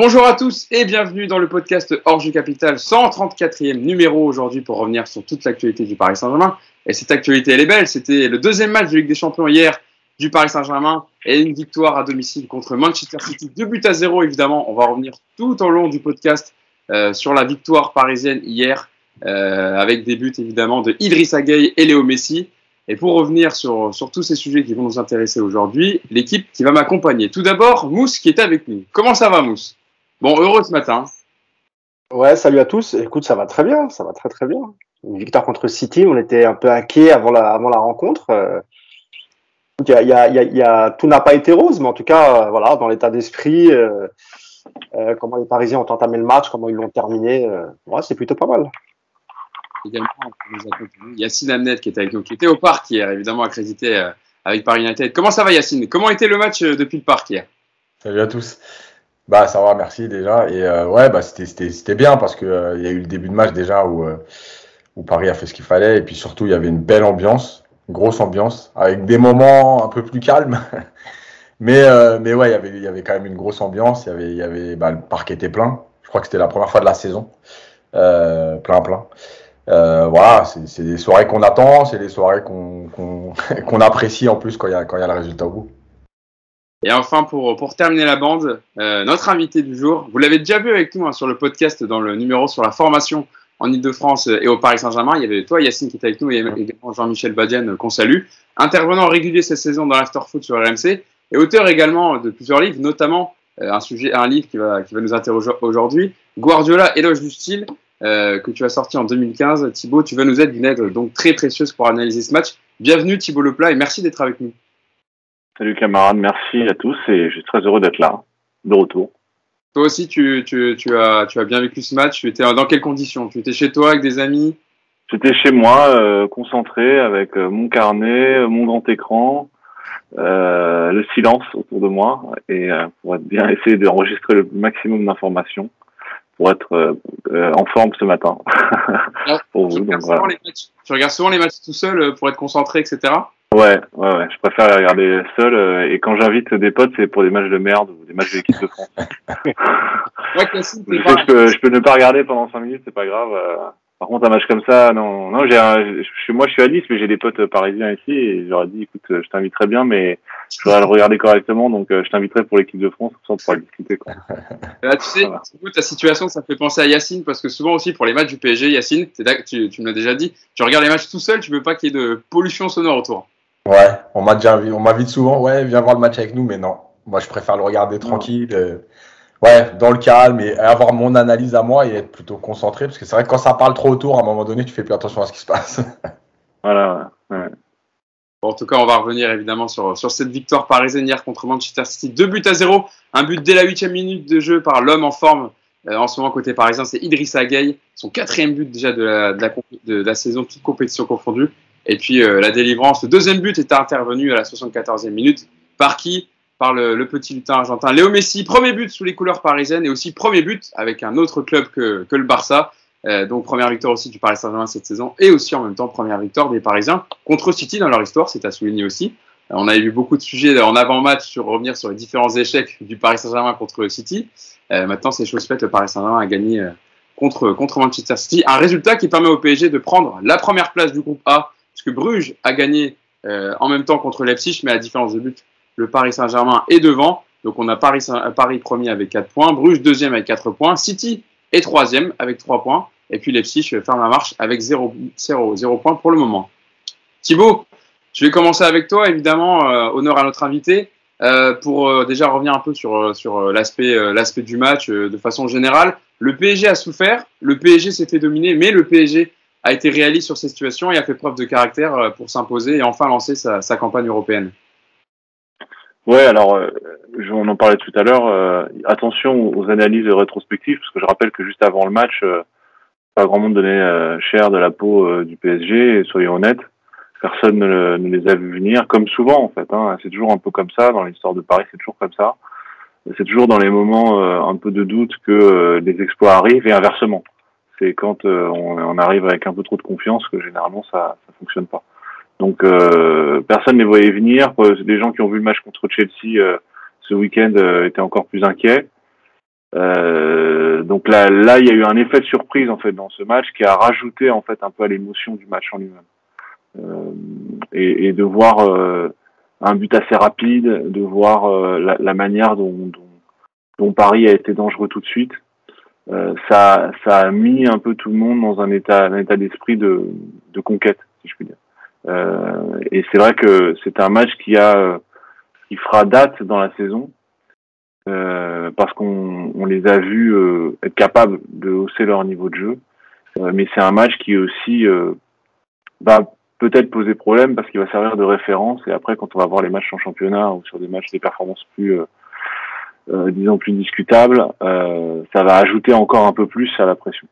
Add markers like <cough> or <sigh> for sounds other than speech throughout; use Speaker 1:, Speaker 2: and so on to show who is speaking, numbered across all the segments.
Speaker 1: Bonjour à tous et bienvenue dans le podcast Orge Capital, 134e numéro aujourd'hui pour revenir sur toute l'actualité du Paris Saint-Germain. Et cette actualité, elle est belle. C'était le deuxième match de Ligue des Champions hier du Paris Saint-Germain et une victoire à domicile contre Manchester City. Deux buts à zéro, évidemment. On va revenir tout au long du podcast euh, sur la victoire parisienne hier, euh, avec des buts évidemment de Idrissa Gueye et Léo Messi. Et pour revenir sur, sur tous ces sujets qui vont nous intéresser aujourd'hui, l'équipe qui va m'accompagner. Tout d'abord, Mousse qui est avec nous. Comment ça va, Mousse? Bon, heureux ce matin.
Speaker 2: Ouais, salut à tous. Écoute, ça va très bien, ça va très très bien. Une victoire contre City, on était un peu inquiet avant la, avant la rencontre. Euh, y a, y a, y a, tout n'a pas été rose, mais en tout cas, euh, voilà, dans l'état d'esprit, euh, euh, comment les Parisiens ont entamé le match, comment ils l'ont terminé, euh, ouais, c'est plutôt pas mal.
Speaker 1: Également, Yacine Amnet qui était avec nous, qui était au parc hier, évidemment accrédité avec Paris United. Comment ça va Yacine? Comment était le match depuis le parc hier?
Speaker 3: Salut à tous. Bah ça va, merci déjà. Et euh, ouais, bah c'était bien parce que euh, il y a eu le début de match déjà où euh, où Paris a fait ce qu'il fallait et puis surtout il y avait une belle ambiance, une grosse ambiance avec des moments un peu plus calmes. <laughs> mais euh, mais ouais, il y avait il y avait quand même une grosse ambiance. Il y avait il y avait bah, le parc était plein. Je crois que c'était la première fois de la saison, plein plein. Voilà, c'est des soirées qu'on attend, c'est des soirées qu'on qu'on <laughs> qu'on apprécie en plus quand il y a quand il y a le résultat au bout.
Speaker 1: Et enfin, pour, pour terminer la bande, euh, notre invité du jour, vous l'avez déjà vu avec nous hein, sur le podcast dans le numéro sur la formation en Ile-de-France et au Paris Saint-Germain. Il y avait toi, Yacine, qui était avec nous, et également Jean-Michel Badian, euh, qu'on salue. Intervenant régulier cette saison dans l'After Foot sur RMC, et auteur également de plusieurs livres, notamment euh, un, sujet, un livre qui va, qui va nous interroger aujourd'hui, Guardiola, éloge du style, euh, que tu as sorti en 2015. Thibaut, tu vas nous être d'une aide donc très précieuse pour analyser ce match. Bienvenue Thibaut Leplat et merci d'être avec nous.
Speaker 4: Salut camarades, merci à tous et je suis très heureux d'être là, de retour.
Speaker 1: Toi aussi, tu, tu, tu, as, tu as bien vécu ce match. Tu étais dans quelles conditions? Tu étais chez toi avec des amis?
Speaker 4: J'étais chez moi, euh, concentré avec euh, mon carnet, euh, mon grand écran, euh, le silence autour de moi et euh, pour être bien essayer d'enregistrer le maximum d'informations pour être en forme ce matin. <laughs> pour
Speaker 1: tu,
Speaker 4: vous, donc,
Speaker 1: regardes
Speaker 4: voilà.
Speaker 1: souvent les matchs, tu regardes souvent les matchs tout seul pour être concentré, etc.
Speaker 4: Ouais, ouais, ouais. Je préfère les regarder seul euh, et quand j'invite des potes, c'est pour des matchs de merde ou des matchs de l'équipe de France. <laughs>
Speaker 1: Ouais,
Speaker 4: Je
Speaker 1: pas-
Speaker 4: je peux, je peux ne pas regarder pendant 5 minutes, c'est pas grave. euh. Par contre, un match comme ça, non, non, j'ai un, chez moi, je suis à Nice, mais j'ai des potes parisiens ici et je leur ai dit, écoute, euh, je t'inviterai bien, mais je voudrais le regarder correctement, donc euh, je t'inviterai pour l'équipe de France, comme ça on pourra discuter, quoi. <laughs>
Speaker 1: Là, tu sais,
Speaker 4: Voilà.
Speaker 1: ta situation, ça fait penser à Yacine, parce que souvent aussi pour les matchs du PSG, Yacine, tu, tu me l'as déjà dit, tu regardes les matchs tout seul, tu veux pas qu'il y ait de pollution sonore autour.
Speaker 3: Ouais, on m'a déjà on m'invite souvent, ouais, viens voir le match avec nous, mais non. Moi, je préfère le regarder tranquille. euh, ouais, dans le calme et avoir mon analyse à moi et être plutôt concentré. Parce que c'est vrai que quand ça parle trop autour, à un moment donné, tu fais plus attention à ce qui se passe. <laughs>
Speaker 4: Voilà, ouais.
Speaker 1: Bon, en tout cas, on va revenir évidemment sur, sur cette victoire parisienne hier contre Manchester City. Deux buts à zéro, un but dès la huitième minute de jeu par l'homme en forme euh, en ce moment côté parisien, c'est Idrissa Gueye, son quatrième but déjà de la, de la, comp- de la saison, toute compétition confondue. Et puis euh, la délivrance, le deuxième but est intervenu à la 74e minute. Par qui? Par le, le petit lutin argentin Léo Messi, premier but sous les couleurs parisiennes et aussi premier but avec un autre club que, que le Barça. Euh, donc première victoire aussi du Paris Saint-Germain cette saison et aussi en même temps première victoire des Parisiens contre City dans leur histoire, c'est à souligner aussi. Euh, on avait eu beaucoup de sujets en avant-match sur revenir sur les différents échecs du Paris Saint-Germain contre City. Euh, maintenant, c'est chose faite, le Paris Saint-Germain a gagné euh, contre, contre Manchester City. Un résultat qui permet au PSG de prendre la première place du groupe A, puisque Bruges a gagné euh, en même temps contre Leipzig, mais à différence de but, le Paris Saint-Germain est devant. Donc on a Paris, Paris premier avec 4 points, Bruges deuxième avec 4 points, City est troisième avec 3 points, et puis Leipzig ferme la marche avec 0, 0, 0 points pour le moment. Thibaut, je vais commencer avec toi, évidemment, euh, honneur à notre invité, euh, pour euh, déjà revenir un peu sur, euh, euh, l'aspect euh, l'aspect du match euh, de façon générale. Le PSG a souffert, le PSG s'est fait dominer, mais le PSG a été réaliste sur ces situations et a fait preuve de caractère euh, pour s'imposer et enfin lancer sa, campagne européenne.
Speaker 4: Ouais, alors, euh, on en parlait tout à l'heure. euh, attention aux analyses rétrospectives, parce que je rappelle que juste avant le match, pas grand monde donnait cher de la peau du PSG. Soyons honnêtes, personne ne, le- ne les a vus venir, comme souvent en fait. Hein, c'est toujours un peu comme ça dans l'histoire de Paris, c'est toujours comme ça. C'est toujours dans les moments un peu de doute que les exploits arrivent et inversement. C'est quand euh, on, on arrive avec un peu trop de confiance que généralement ça ça fonctionne pas. Donc euh, personne ne les voyait venir. Des gens qui ont vu le match contre Chelsea euh, ce week-end étaient encore plus inquiets. Euh, donc là, là, il y a eu un effet de surprise en fait dans ce match qui a rajouté en fait un peu à l'émotion du match en lui-même. Euh, et, et, de voir euh, un but assez rapide, de voir la, la, manière dont, dont, dont, Paris a été dangereux tout de suite, ça, ça a mis un peu tout le monde dans un état, un état d'esprit de, de conquête, si je puis dire. et c'est vrai que c'est un match qui a, qui fera date dans la saison euh, parce qu'on on les a vus euh, être capables de hausser leur niveau de jeu. Euh, mais c'est un match qui aussi va peut-être poser problème parce qu'il va servir de référence et après quand on va voir les matchs en championnat ou sur des matchs des performances plus disons plus discutables, ça va ajouter encore un peu plus à la pression.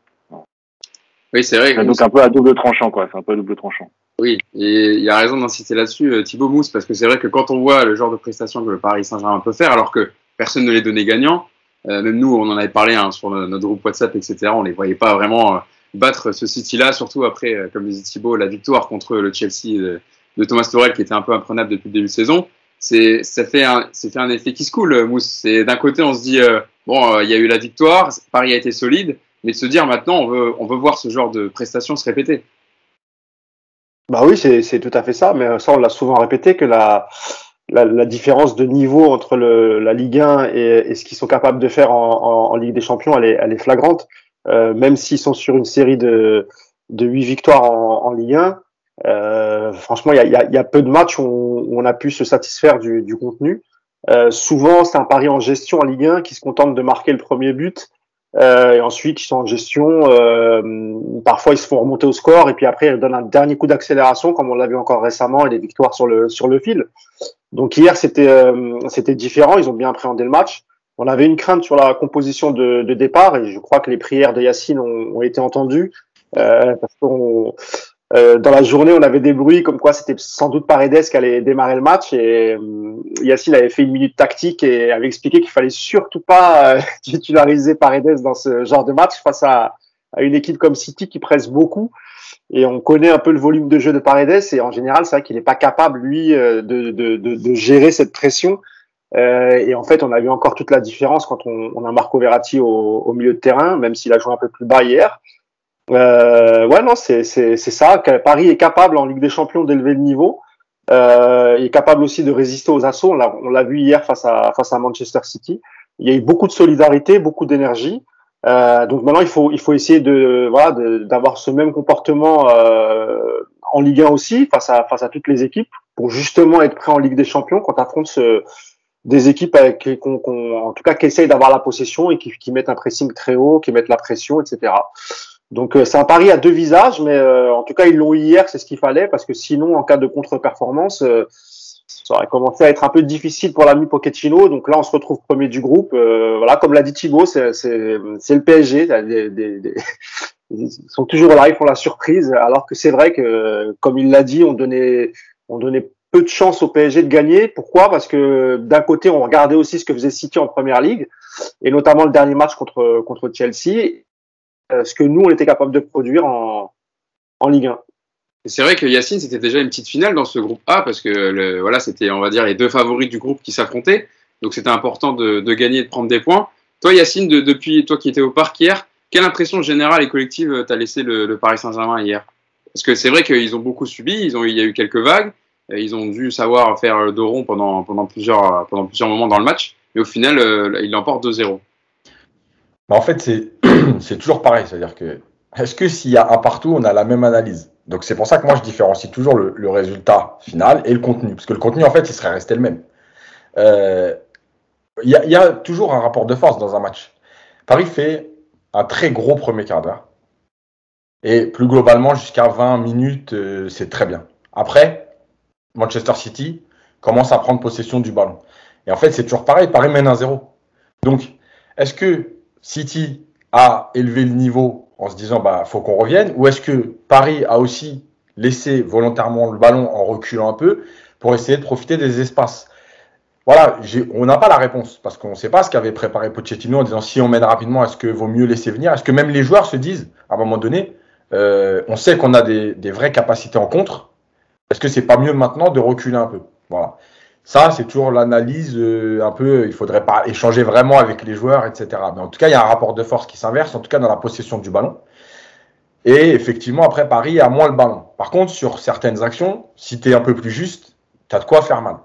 Speaker 1: Oui, c'est vrai.
Speaker 4: donc un peu à double tranchant, quoi. C'est un peu à double tranchant.
Speaker 1: Oui, et il y a raison d'insister là-dessus, Thibaut Mousse, parce que c'est vrai que quand on voit le genre de prestation que le Paris Saint-Germain peut faire, alors que personne ne les donnait gagnants. Euh, même nous, on en avait parlé hein, sur notre groupe WhatsApp, etc. On les voyait pas vraiment euh, battre ce City-là, surtout après, euh, comme disait Thibaut, la victoire contre le Chelsea de, de, Thomas Tuchel qui était un peu imprenable depuis le début de saison. C'est, ça fait un, c'est fait un effet qui se coule, Mousse. C'est d'un côté, on se dit, bon, il y a eu la victoire, Paris a été solide, mais de se dire maintenant, on veut, on veut voir ce genre de prestations se répéter.
Speaker 2: Bah oui, c'est, tout à fait ça, mais ça, on l'a souvent répété que la, la, différence de niveau entre la Ligue 1 et, ce qu'ils sont capables de faire en, Ligue des Champions, elle est, elle est flagrante. Euh, même s'ils sont sur une série de, de 8 victoires en, Ligue 1, euh, franchement, il y a, y, a, y a, peu de matchs où on, où on, a pu se satisfaire du, du contenu. Euh, souvent, c'est un pari en gestion en Ligue 1 qui se contente de marquer le premier but euh, et ensuite, ils sont en gestion. Euh, parfois, ils se font remonter au score et puis après, ils donnent un dernier coup d'accélération, comme on l'a vu encore récemment, et des victoires sur le sur le fil. Donc hier, c'était euh, c'était différent. Ils ont bien appréhendé le match. On avait une crainte sur la composition de, de départ et je crois que les prières de Yacine ont, ont été entendues euh, parce euh, dans la journée, on avait des bruits comme quoi c'était sans doute Paredes qui allait démarrer le match et euh, Yacine avait fait une minute tactique et avait expliqué qu'il fallait surtout pas euh, <laughs> titulariser Paredes dans ce genre de match face à, une équipe comme City qui presse beaucoup et on connaît un peu le volume de jeu de Paredes et en général c'est vrai qu'il n'est pas capable lui de, de, de, de, gérer cette pression et en fait on a vu encore toute la différence quand on, on a Marco Verratti au, au milieu de terrain même s'il a joué un peu plus bas hier. Euh, ouais, non, c'est ça. Paris est capable en Ligue des Champions d'élever le niveau. Euh, il est capable aussi de résister aux assauts. On l'a vu hier face à, face à Manchester City. Il y a eu beaucoup de solidarité, beaucoup d'énergie. Euh, donc maintenant, il faut, il faut essayer de voilà d'avoir ce même comportement euh, en Ligue 1 aussi face à face à toutes les équipes pour justement être prêt en Ligue des Champions quand affronte ce, des équipes avec, qu en tout cas qui essayent d'avoir la possession et qui, qui mettent un pressing très haut, qui mettent la pression, etc. Donc euh, c'est un pari à deux visages, mais euh, en tout cas ils l'ont eu hier, c'est ce qu'il fallait, parce que sinon en cas de contre-performance, euh, ça aurait commencé à être un peu difficile pour l'ami Pochettino. Donc là on se retrouve premier du groupe. voilà, comme l'a dit Thibaut, c'est le PSG. Des, des, des, <laughs> ils sont toujours là, ils font la surprise, alors que c'est vrai que, comme il l'a dit, on donnait, on donnait peu de chance au PSG de gagner. Pourquoi? Parce que d'un côté on regardait aussi ce que faisait City en première ligue, et notamment le dernier match contre contre Chelsea ce que nous, on était capable de produire en, en Ligue 1.
Speaker 1: C'est vrai que Yacine, c'était déjà une petite finale dans ce groupe A parce que le, voilà, c'était, on va dire, les deux favoris du groupe qui s'affrontaient. Donc c'était important de, de, gagner et de prendre des points. Toi, Yacine, de, depuis toi qui étais au parc hier, quelle impression générale et collective t'a laissé le, le Paris Saint-Germain hier? Parce que c'est vrai qu'ils ont beaucoup subi, ils ont, il y a eu quelques vagues, ils ont dû savoir faire le dos rond pendant, pendant, plusieurs, pendant plusieurs moments dans le match, mais au final, euh, ils l'emportent 2-0.
Speaker 3: Bah, en fait, <clears throat> c'est toujours pareil. C'est-à-dire que, est-ce que s'il y a un partout, on a la même analyse? Donc, c'est pour ça que moi, je différencie toujours le, résultat final et le contenu. Parce que le contenu, en fait, il serait resté le même. Euh, il y, a, y, a, toujours un rapport de force dans un match. Paris fait un très gros premier quart d'heure. Et plus globalement, jusqu'à 20 minutes, euh, c'est très bien. Après, Manchester City commence à prendre possession du ballon. Et en fait, c'est toujours pareil. Paris mène 1-0. Donc, est-ce que City a élevé le niveau en se disant bah faut qu'on revienne ou est-ce que Paris a aussi laissé volontairement le ballon en reculant un peu pour essayer de profiter des espaces? Voilà, on n'a pas la réponse parce qu'on ne sait pas ce qu'avait préparé Pochettino en disant si on mène rapidement, est-ce que vaut mieux laisser venir? Est-ce que même les joueurs se disent à un moment donné, euh, on sait qu'on a des, vraies capacités en contre, est-ce que c'est pas mieux maintenant de reculer un peu? Voilà. Ça, c'est toujours l'analyse euh, un peu. Il faudrait pas échanger vraiment avec les joueurs, etc. Mais en tout cas, il y a un rapport de force qui s'inverse, en tout cas dans la possession du ballon. Et effectivement, après, Paris a moins le ballon. Par contre, sur certaines actions, si tu es un peu plus juste, tu as de quoi faire mal.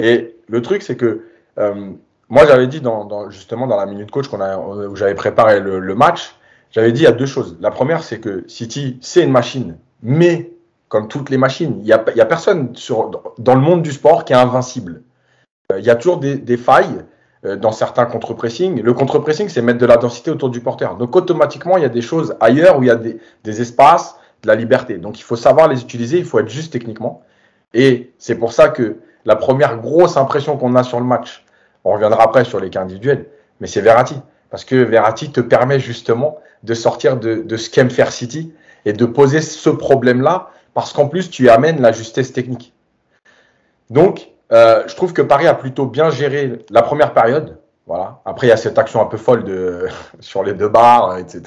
Speaker 3: Et le truc, c'est que euh, moi, j'avais dit dans, justement dans la minute coach qu'on a, où j'avais préparé le, match, j'avais dit il y a deux choses. La première, c'est que City, c'est une machine, mais comme toutes les machines, il n'y a, personne dans le monde du sport qui est invincible. Euh, il y a toujours des, failles euh, dans certains contre-pressing. Le contre-pressing, c'est mettre de la densité autour du porteur. Donc automatiquement, il y a des choses ailleurs où il y a des, des espaces, de la liberté. Donc il faut savoir les utiliser, il faut être juste techniquement. Et c'est pour ça que la première grosse impression qu'on a sur le match, on reviendra après sur les cas individuels, mais c'est Verratti. Parce que Verratti te permet justement de sortir de, de ce qu'aime faire City et de poser ce problème-là, parce qu'en plus, tu amènes la justesse technique. Donc, euh, je trouve que Paris a plutôt bien géré la première période. Voilà. Après, il y a cette action un peu folle de, <laughs> sur les deux barres, etc.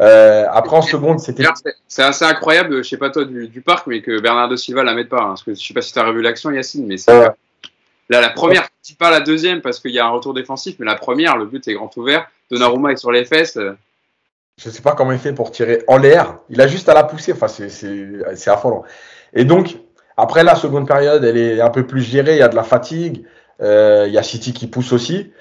Speaker 3: Euh, après, en seconde, c'était.
Speaker 1: C'est assez incroyable, je sais pas toi du, parc, mais que Bernardo Silva la mette pas. Hein, parce que je sais pas si tu as revu l'action, Yacine, mais c'est. Là, la première, pas la deuxième parce qu'il y a un retour défensif, mais la première, le but est grand ouvert. Donnarumma est sur les fesses.
Speaker 3: Je sais pas comment il fait pour tirer en l'air. Il a juste à la pousser. Enfin, c'est affolant. Et donc, après la seconde période, elle est un peu plus gérée. Il y a de la fatigue. Euh, il y a City qui pousse aussi.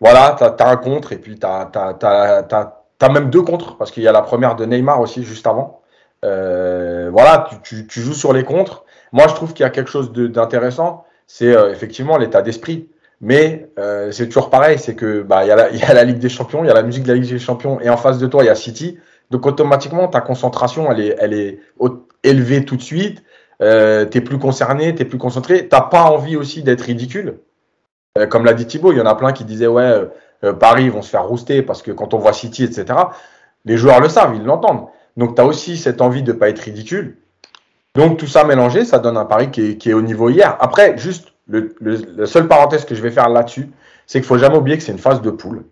Speaker 3: Voilà, tu as, un contre et puis tu as, as, même deux contres parce qu'il y a la première de Neymar aussi juste avant. Euh, voilà, tu, tu, joues sur les contres. Moi, je trouve qu'il y a quelque chose d'intéressant c'est euh, effectivement l'état d'esprit. Mais euh, c'est toujours pareil, c'est que bah il y, <laughs> y a la Ligue des Champions, il y a la musique de la Ligue des Champions, et en face de toi il y a City. Donc automatiquement ta concentration elle est, elle est élevée tout de suite. Euh, t'es plus concerné, t'es plus concentré. T'as pas envie aussi d'être ridicule. Euh, comme l'a dit Thibaut, il y en a plein qui disaient ouais euh, Paris vont se faire rouster parce que quand on voit City etc. Les joueurs le savent, ils l'entendent. Donc tu as aussi cette envie de pas être ridicule. Donc tout ça mélangé, ça donne un pari qui est, qui est au niveau hier. Après, juste le, la seule parenthèse que je vais faire là-dessus, c'est qu'il faut jamais oublier que c'est une phase de poule.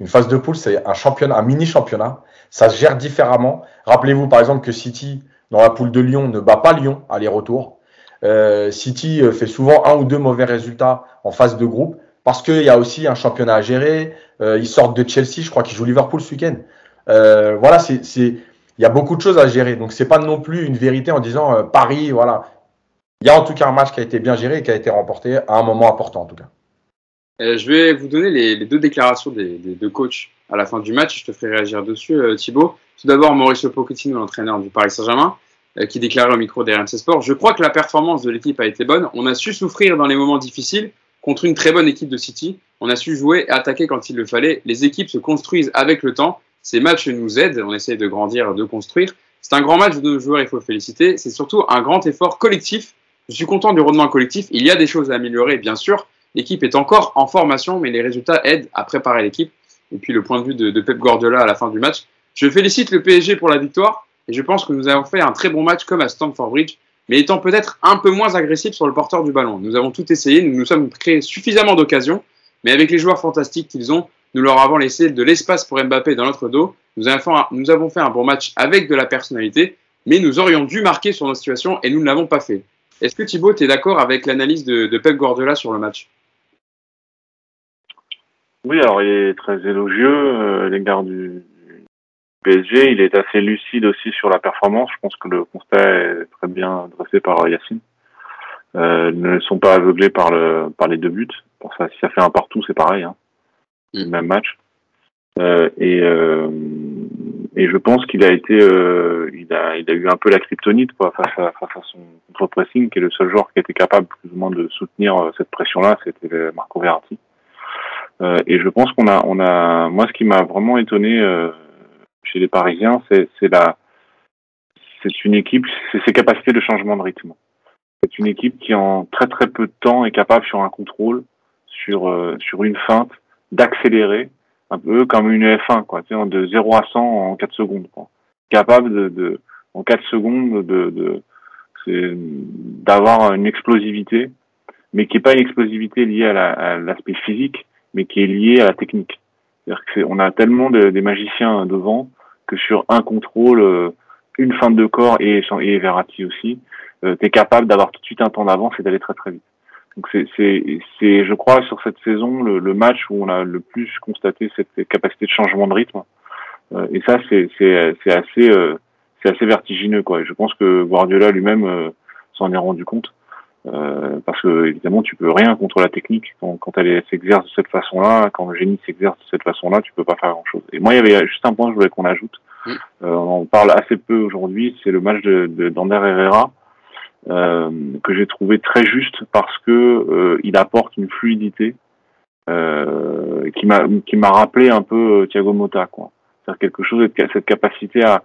Speaker 3: Une phase de poule, c'est un championnat, un mini championnat. Ça se gère différemment. Rappelez-vous par exemple que City, dans la poule de Lyon, ne bat pas Lyon aller-retour. Euh, City euh, fait souvent un ou deux mauvais résultats en phase de groupe parce qu'il y a aussi un championnat à gérer. Euh, ils sortent de Chelsea, je crois qu'ils jouent Liverpool ce week-end. Voilà, c'est il y a beaucoup de choses à gérer. Donc, c'est pas non plus une vérité en disant Paris, voilà. Il y a en tout cas un match qui a été bien géré et qui a été remporté à un moment important, en tout cas.
Speaker 1: Euh, je vais vous donner les, deux déclarations des, deux coachs à la fin du match. Je te ferai réagir dessus, euh, Thibaut. Tout d'abord, Mauricio Pochettino, l'entraîneur du Paris Saint-Germain, qui déclarait au micro d'RMC Sport Je crois que la performance de l'équipe a été bonne. On a su souffrir dans les moments difficiles contre une très bonne équipe de City. On a su jouer et attaquer quand il le fallait. Les équipes se construisent avec le temps ces matchs nous aident, on essaie de grandir, de construire. C'est un grand match de nos joueurs, il faut féliciter. C'est surtout un grand effort collectif. Je suis content du rendement collectif. Il y a des choses à améliorer, bien sûr. L'équipe est encore en formation, mais les résultats aident à préparer l'équipe. Et puis le point de vue de, Pep Guardiola à la fin du match. Je félicite le PSG pour la victoire et je pense que nous avons fait un très bon match comme à Stamford Bridge, mais étant peut-être un peu moins agressif sur le porteur du ballon. Nous avons tout essayé, nous nous sommes créés suffisamment d'occasions, mais avec les joueurs fantastiques qu'ils ont, nous leur avons laissé de l'espace pour Mbappé dans notre dos. Nous avons, fait un bon match avec de la personnalité, mais nous aurions dû marquer sur nos situations et nous ne l'avons pas fait. Est-ce que Thibaut, tu es d'accord avec l'analyse de, Pep Guardiola sur le match?
Speaker 4: Oui, alors il est très élogieux euh, à l'égard du PSG. Il est assez lucide aussi sur la performance. Je pense que le constat est très bien dressé par Yacine. Euh, ne sont pas aveuglés par, le, par les deux buts. Pour ça, si ça fait un partout, c'est pareil. Hein le même match. Euh, et, euh, et je pense qu'il a été, euh, il a, il a eu un peu la kryptonite quoi, face à, face à son contre-pressing, qui est le seul joueur qui était capable plus ou moins de soutenir euh, cette pression-là, c'était Marco Verratti. Euh, et je pense qu'on a, on a, moi, ce qui m'a vraiment étonné euh, chez les Parisiens, c'est, c'est la, c'est une équipe, c'est ses capacités de changement de rythme. C'est une équipe qui en très très peu de temps est capable sur un contrôle, sur sur une feinte, d'accélérer un peu comme une F1 quoi, tu sais, de 0 à 100 en 4 secondes quoi. Capable de, de en 4 secondes de, de d'avoir une explosivité mais qui est pas une explosivité liée à l'aspect physique mais qui est liée à la technique. C'est-à-dire que on a tellement de, des magiciens devant que sur un contrôle euh, une fin de corps et et Verratti aussi, euh, tu es capable d'avoir tout de suite un temps d'avance et d'aller très très vite. Donc c'est, c'est, c'est, je crois, sur cette saison, le, le, match où on a le plus constaté cette capacité de changement de rythme. Euh, et ça, c'est, c'est, c'est assez, euh, c'est assez vertigineux, quoi. je pense que Guardiola lui-même euh, s'en est rendu compte. Euh, parce que évidemment tu peux rien contre la technique quand, quand elle s'exerce de cette façon-là, quand le génie s'exerce de cette façon-là, tu peux pas faire grand-chose. Et moi, il y avait juste un point que je voulais qu'on ajoute. Euh, on en parle assez peu aujourd'hui, c'est le match de, d'Ander Herrera que j'ai trouvé très juste parce que euh, il apporte une fluidité euh, qui m'a qui m'a rappelé un peu euh, Thiago Motta, quoi. C'est quelque chose cette capacité à,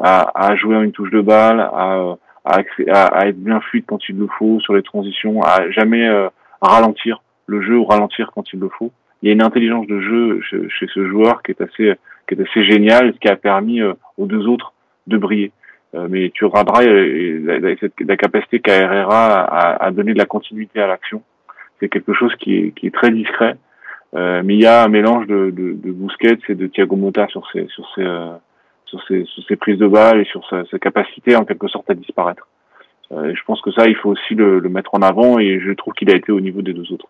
Speaker 4: à, à jouer une touche de balle, à à, être bien fluide quand il le faut sur les transitions, à jamais euh, ralentir le jeu ou ralentir quand il le faut. Il y a une intelligence de jeu chez, chez ce joueur qui est assez qui est assez géniale, ce qui a permis euh, aux deux autres de briller. Euh, mais tu regarderas la, la, capacité qu'a Herrera à, donner de la continuité à l'action. C'est quelque chose qui est, très discret. Euh, mais il y a un mélange de, de, de Busquets et de Thiago Motta sur ses, prises de balles et sur sa, capacité en quelque sorte à disparaître. Euh, je pense que ça, il faut aussi le, le mettre en avant et je trouve qu'il a été au niveau des deux autres.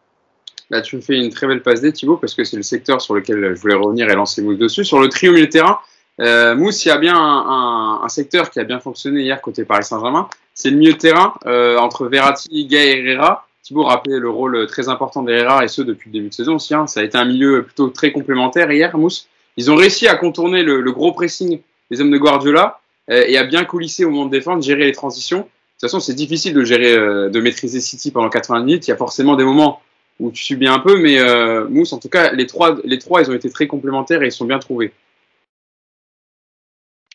Speaker 1: Là, tu me fais une très belle passe D, Thibaut, parce que c'est le secteur sur lequel je voulais revenir et lancer Mousse dessus. Sur le trio milieu de terrain, euh, Mousse, il y a bien un, un, un, secteur qui a bien fonctionné hier côté Paris Saint-Germain. C'est le milieu de terrain euh, entre Verratti, Gay et Herrera. Thibaut rappelait le rôle très important d'Herrera et ce depuis le début de saison aussi. Hein. Ça a été un milieu plutôt très complémentaire hier, Mousse. Ils ont réussi à contourner le, le gros pressing des hommes de Guardiola euh, et à bien coulisser au moment de défendre, gérer les transitions. De toute façon, c'est difficile de gérer, euh, de maîtriser City pendant 80 minutes. Il y a forcément des moments où tu subis un peu, mais euh, Mousse, en tout cas, les trois, les trois, ils ont été très complémentaires et ils sont bien trouvés.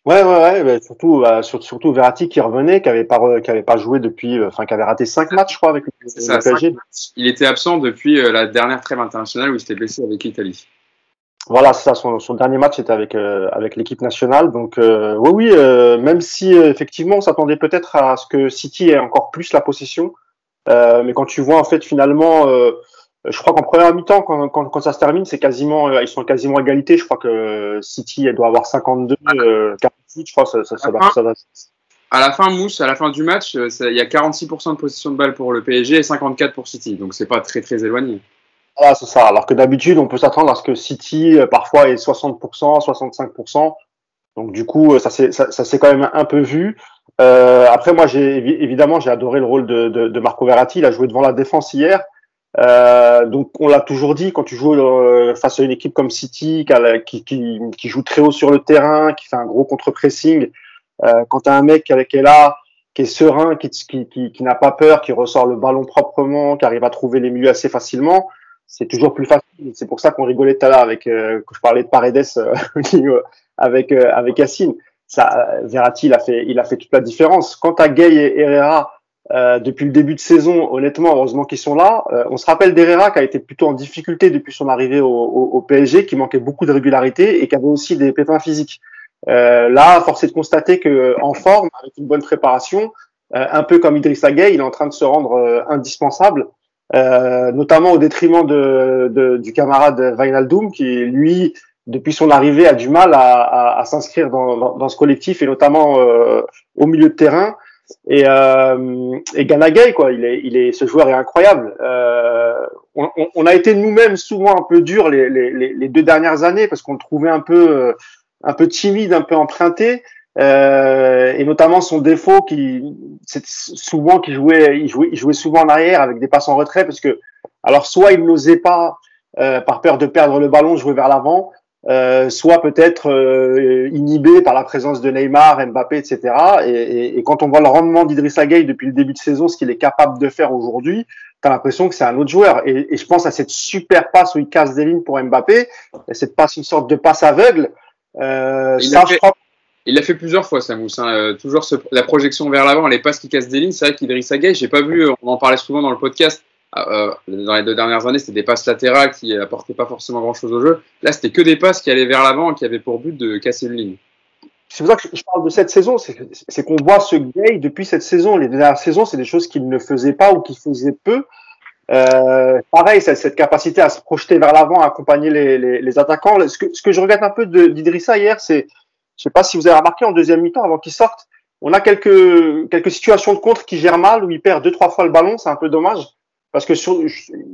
Speaker 2: Ouais, ouais, ouais, bah, surtout, bah, surtout Verratti qui revenait, qui avait pas, qui avait pas joué depuis, enfin, qui avait raté cinq matchs, je crois, avec le,
Speaker 1: ça, le PSG. Il était absent depuis la dernière trêve internationale où il s'était blessé avec l'Italie.
Speaker 2: Voilà, c'est ça. Son, son, dernier match était avec euh, avec l'équipe nationale. Donc euh, oui, oui. Euh, même si effectivement, on s'attendait peut-être à ce que City ait encore plus la possession, mais quand tu vois en fait finalement, je crois qu'en première mi-temps, quand, quand, quand, ça se termine, c'est quasiment, ils sont quasiment égalité. Je crois que City elle doit avoir 52, 48. Je crois ça, ça, ça, va, ça va.
Speaker 1: À la fin, Mousse, à la fin du match, il y a 46% de possession de balle pour le PSG et 54% pour City. Donc c'est pas très très éloigné.
Speaker 2: Voilà, c'est ça. Alors que d'habitude, on peut s'attendre à ce que City, euh, parfois, est 60%, 65%. Donc, du coup, ça s'est, quand même un peu vu. Euh, après, moi, j'ai évidemment, j'ai adoré le rôle de, de, de, Marco Verratti. Il a joué devant la défense hier. Euh, donc, on l'a toujours dit, quand tu joues euh, face à une équipe comme City, qui, qui, qui, joue très haut sur le terrain, qui fait un gros contre-pressing, euh, quand tu as un mec qui est là, qui est serein, qui, qui, qui, qui n'a pas peur, qui ressort le ballon proprement, qui arrive à trouver les milieux assez facilement, c'est toujours plus facile. C'est pour ça qu'on rigolait tout à l'heure avec euh, quand je parlais de Paredes euh, <laughs> avec avec Yacine. Ça, Verratti, il a fait il a fait toute la différence. Quant à Gay et Herrera, euh, depuis le début de saison, honnêtement, heureusement qu'ils sont là. Euh, on se rappelle d'Herrera qui a été plutôt en difficulté depuis son arrivée au, au, au, PSG, qui manquait beaucoup de régularité et qui avait aussi des pépins physiques. Euh, là, force est de constater que en forme, avec une bonne préparation, un peu comme Idrissa Gueye, il est en train de se rendre indispensable. Euh, notamment au détriment de, de, du camarade Vainaldoum qui, lui, depuis son arrivée, a du mal à, à, à s'inscrire dans, dans, dans, ce collectif et notamment euh, au milieu de terrain. Et, euh, et Ganagay, quoi, il est, il est, ce joueur est incroyable. Euh, on, on, a été nous-mêmes souvent un peu durs les, les, les deux dernières années parce qu'on le trouvait un peu, un peu timide, un peu emprunté. Euh, et notamment son défaut qui c'est souvent qu'il jouait il jouait il jouait souvent en arrière avec des passes en retrait parce que alors soit il n'osait pas euh, par peur de perdre le ballon jouer vers l'avant euh, soit peut-être euh, inhibé par la présence de Neymar, Mbappé, etc. Et, et, et quand on voit le rendement d'Idrissa Gueye depuis le début de saison, ce qu'il est capable de faire aujourd'hui, t'as l'impression que c'est un autre joueur. Et, et, je pense à cette super passe où il casse des lignes pour Mbappé, cette passe, une sorte de passe aveugle.
Speaker 1: Euh, ça, fait... je crois il l'a fait plusieurs fois, Samous. Hein. Euh, toujours ce, la projection vers l'avant, les passes qui cassent des lignes. C'est vrai qu'Idrissa Gueye, j'ai pas vu, on en parlait souvent dans le podcast. Euh, dans les deux dernières années, c'était des passes latérales qui apportaient pas forcément grand chose au jeu. Là, c'était que des passes qui allaient vers l'avant et qui avaient pour but de casser une ligne.
Speaker 2: C'est pour ça que je parle de cette saison, c'est qu'on voit ce Gay depuis cette saison. Les dernières saisons, c'est des choses qu'il ne faisait pas ou qu'il faisait peu. Euh, pareil, cette capacité à se projeter vers l'avant, à accompagner les, les, les, attaquants. Ce que, ce que je regrette un peu d'Idrissa hier, c'est je sais pas si vous avez remarqué en deuxième mi-temps, avant qu'il sorte, on a quelques, quelques situations de contre qui gèrent mal, où il perd deux, trois fois le ballon, c'est un peu dommage. Parce que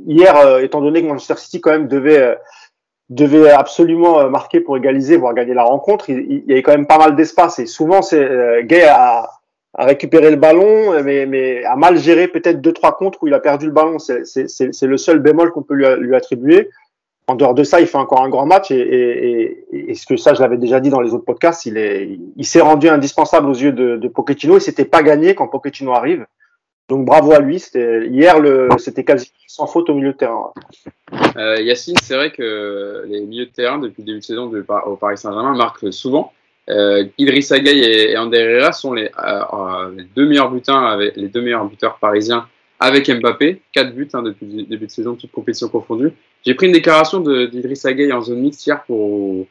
Speaker 2: hier, étant donné que Manchester City quand même devait devait absolument marquer pour égaliser, voire gagner la rencontre, il, y avait quand même pas mal d'espace et souvent c'est Gay a, a récupéré le ballon, mais, mais a mal géré peut-être deux trois contre où il a perdu le ballon. C'est le seul bémol qu'on peut lui, lui attribuer en dehors de ça, il fait encore un grand match et, et, et, ce que ça, je l'avais déjà dit dans les autres podcasts, il est, il s'est rendu indispensable aux yeux de, de Pochettino et c'était pas gagné quand Pochettino arrive. Donc bravo à lui. Hier, c'était quasi sans faute au milieu de terrain.
Speaker 1: Euh, Yacine, c'est vrai que les milieux de terrain depuis le début de saison au Paris Saint-Germain marquent souvent. Euh, Idrissa Gueye et Ander Herrera sont les, euh, euh, les deux meilleurs avec les deux meilleurs buteurs parisiens avec Mbappé, 4 buts hein, depuis le début de saison, toutes compétitions confondues. J'ai pris une déclaration d'Idriss Gueye en zone mixte hier pour,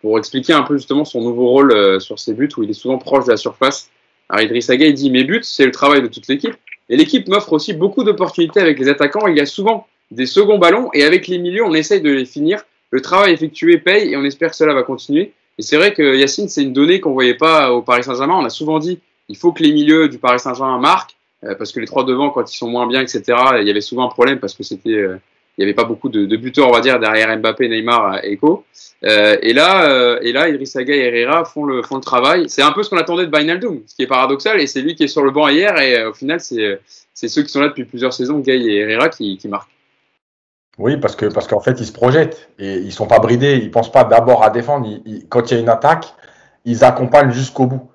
Speaker 1: pour expliquer un peu justement son nouveau rôle euh, sur ses buts, où il est souvent proche de la surface. Alors Idriss Gueye dit Mes buts, c'est le travail de toute l'équipe. Et l'équipe m'offre aussi beaucoup d'opportunités avec les attaquants. Il y a souvent des seconds ballons et avec les milieux, on essaye de les finir. Le travail effectué paye et on espère que cela va continuer. Et c'est vrai que Yacine, c'est une donnée qu'on voyait pas au Paris Saint-Germain. On a souvent dit il faut que les milieux du Paris Saint-Germain marquent. Euh, parce que les trois devant, quand ils sont moins bien, etc., il y avait souvent un problème parce que c'était, euh, il n'y avait pas beaucoup de, buteurs, on va dire, derrière Mbappé, Neymar et Co. Euh, et là, euh, et là, Idrissa Gueye et Herrera font le, font le travail. C'est un peu ce qu'on attendait de Wijnaldum, ce qui est paradoxal, et c'est lui qui est sur le banc hier, et au final, c'est, c'est ceux qui sont là depuis plusieurs saisons, Gueye et Herrera, qui, marquent.
Speaker 3: Oui, parce que parce qu'en fait, ils se projettent et ils sont pas bridés. Ils pensent pas d'abord à défendre. Quand il y a une attaque, ils accompagnent jusqu'au bout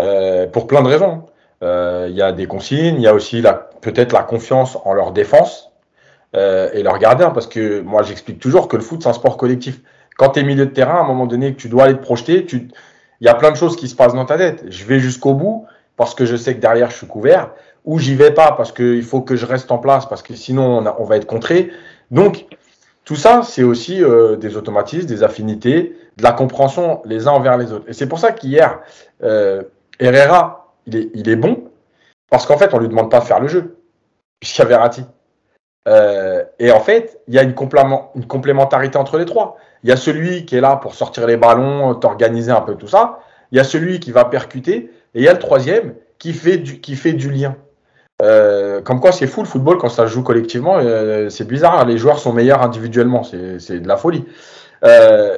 Speaker 3: euh, pour plein de raisons. Euh, il y a des consignes, il y a aussi peut-être la confiance en leur défense euh, et leur gardien, parce que moi j'explique toujours que le foot c'est un sport collectif. Quand tu es milieu de terrain, à un moment donné, tu dois aller te projeter, tu... il y a plein de choses qui se passent dans ta tête. Je vais jusqu'au bout parce que je sais que derrière je suis couvert, ou j'y vais pas parce qu'il faut que je reste en place, parce que sinon on, va être contré. Donc tout ça, c'est aussi euh, des automatismes, des affinités, de la compréhension les uns envers les autres. Et c'est pour ça qu'hier, euh, Herrera il est, bon parce qu'en fait, on lui demande pas de faire le jeu, puisqu'il y a Verratti. Euh, et en fait, il y a une, complémentarité entre les trois. Il y a celui qui est là pour sortir les ballons, t'organiser un peu tout ça. Il y a celui qui va percuter. Et il y a le troisième qui fait du, lien. Euh, comme quoi, c'est fou le football quand ça joue collectivement. Euh, c'est bizarre. Les joueurs sont meilleurs individuellement. C'est de la folie.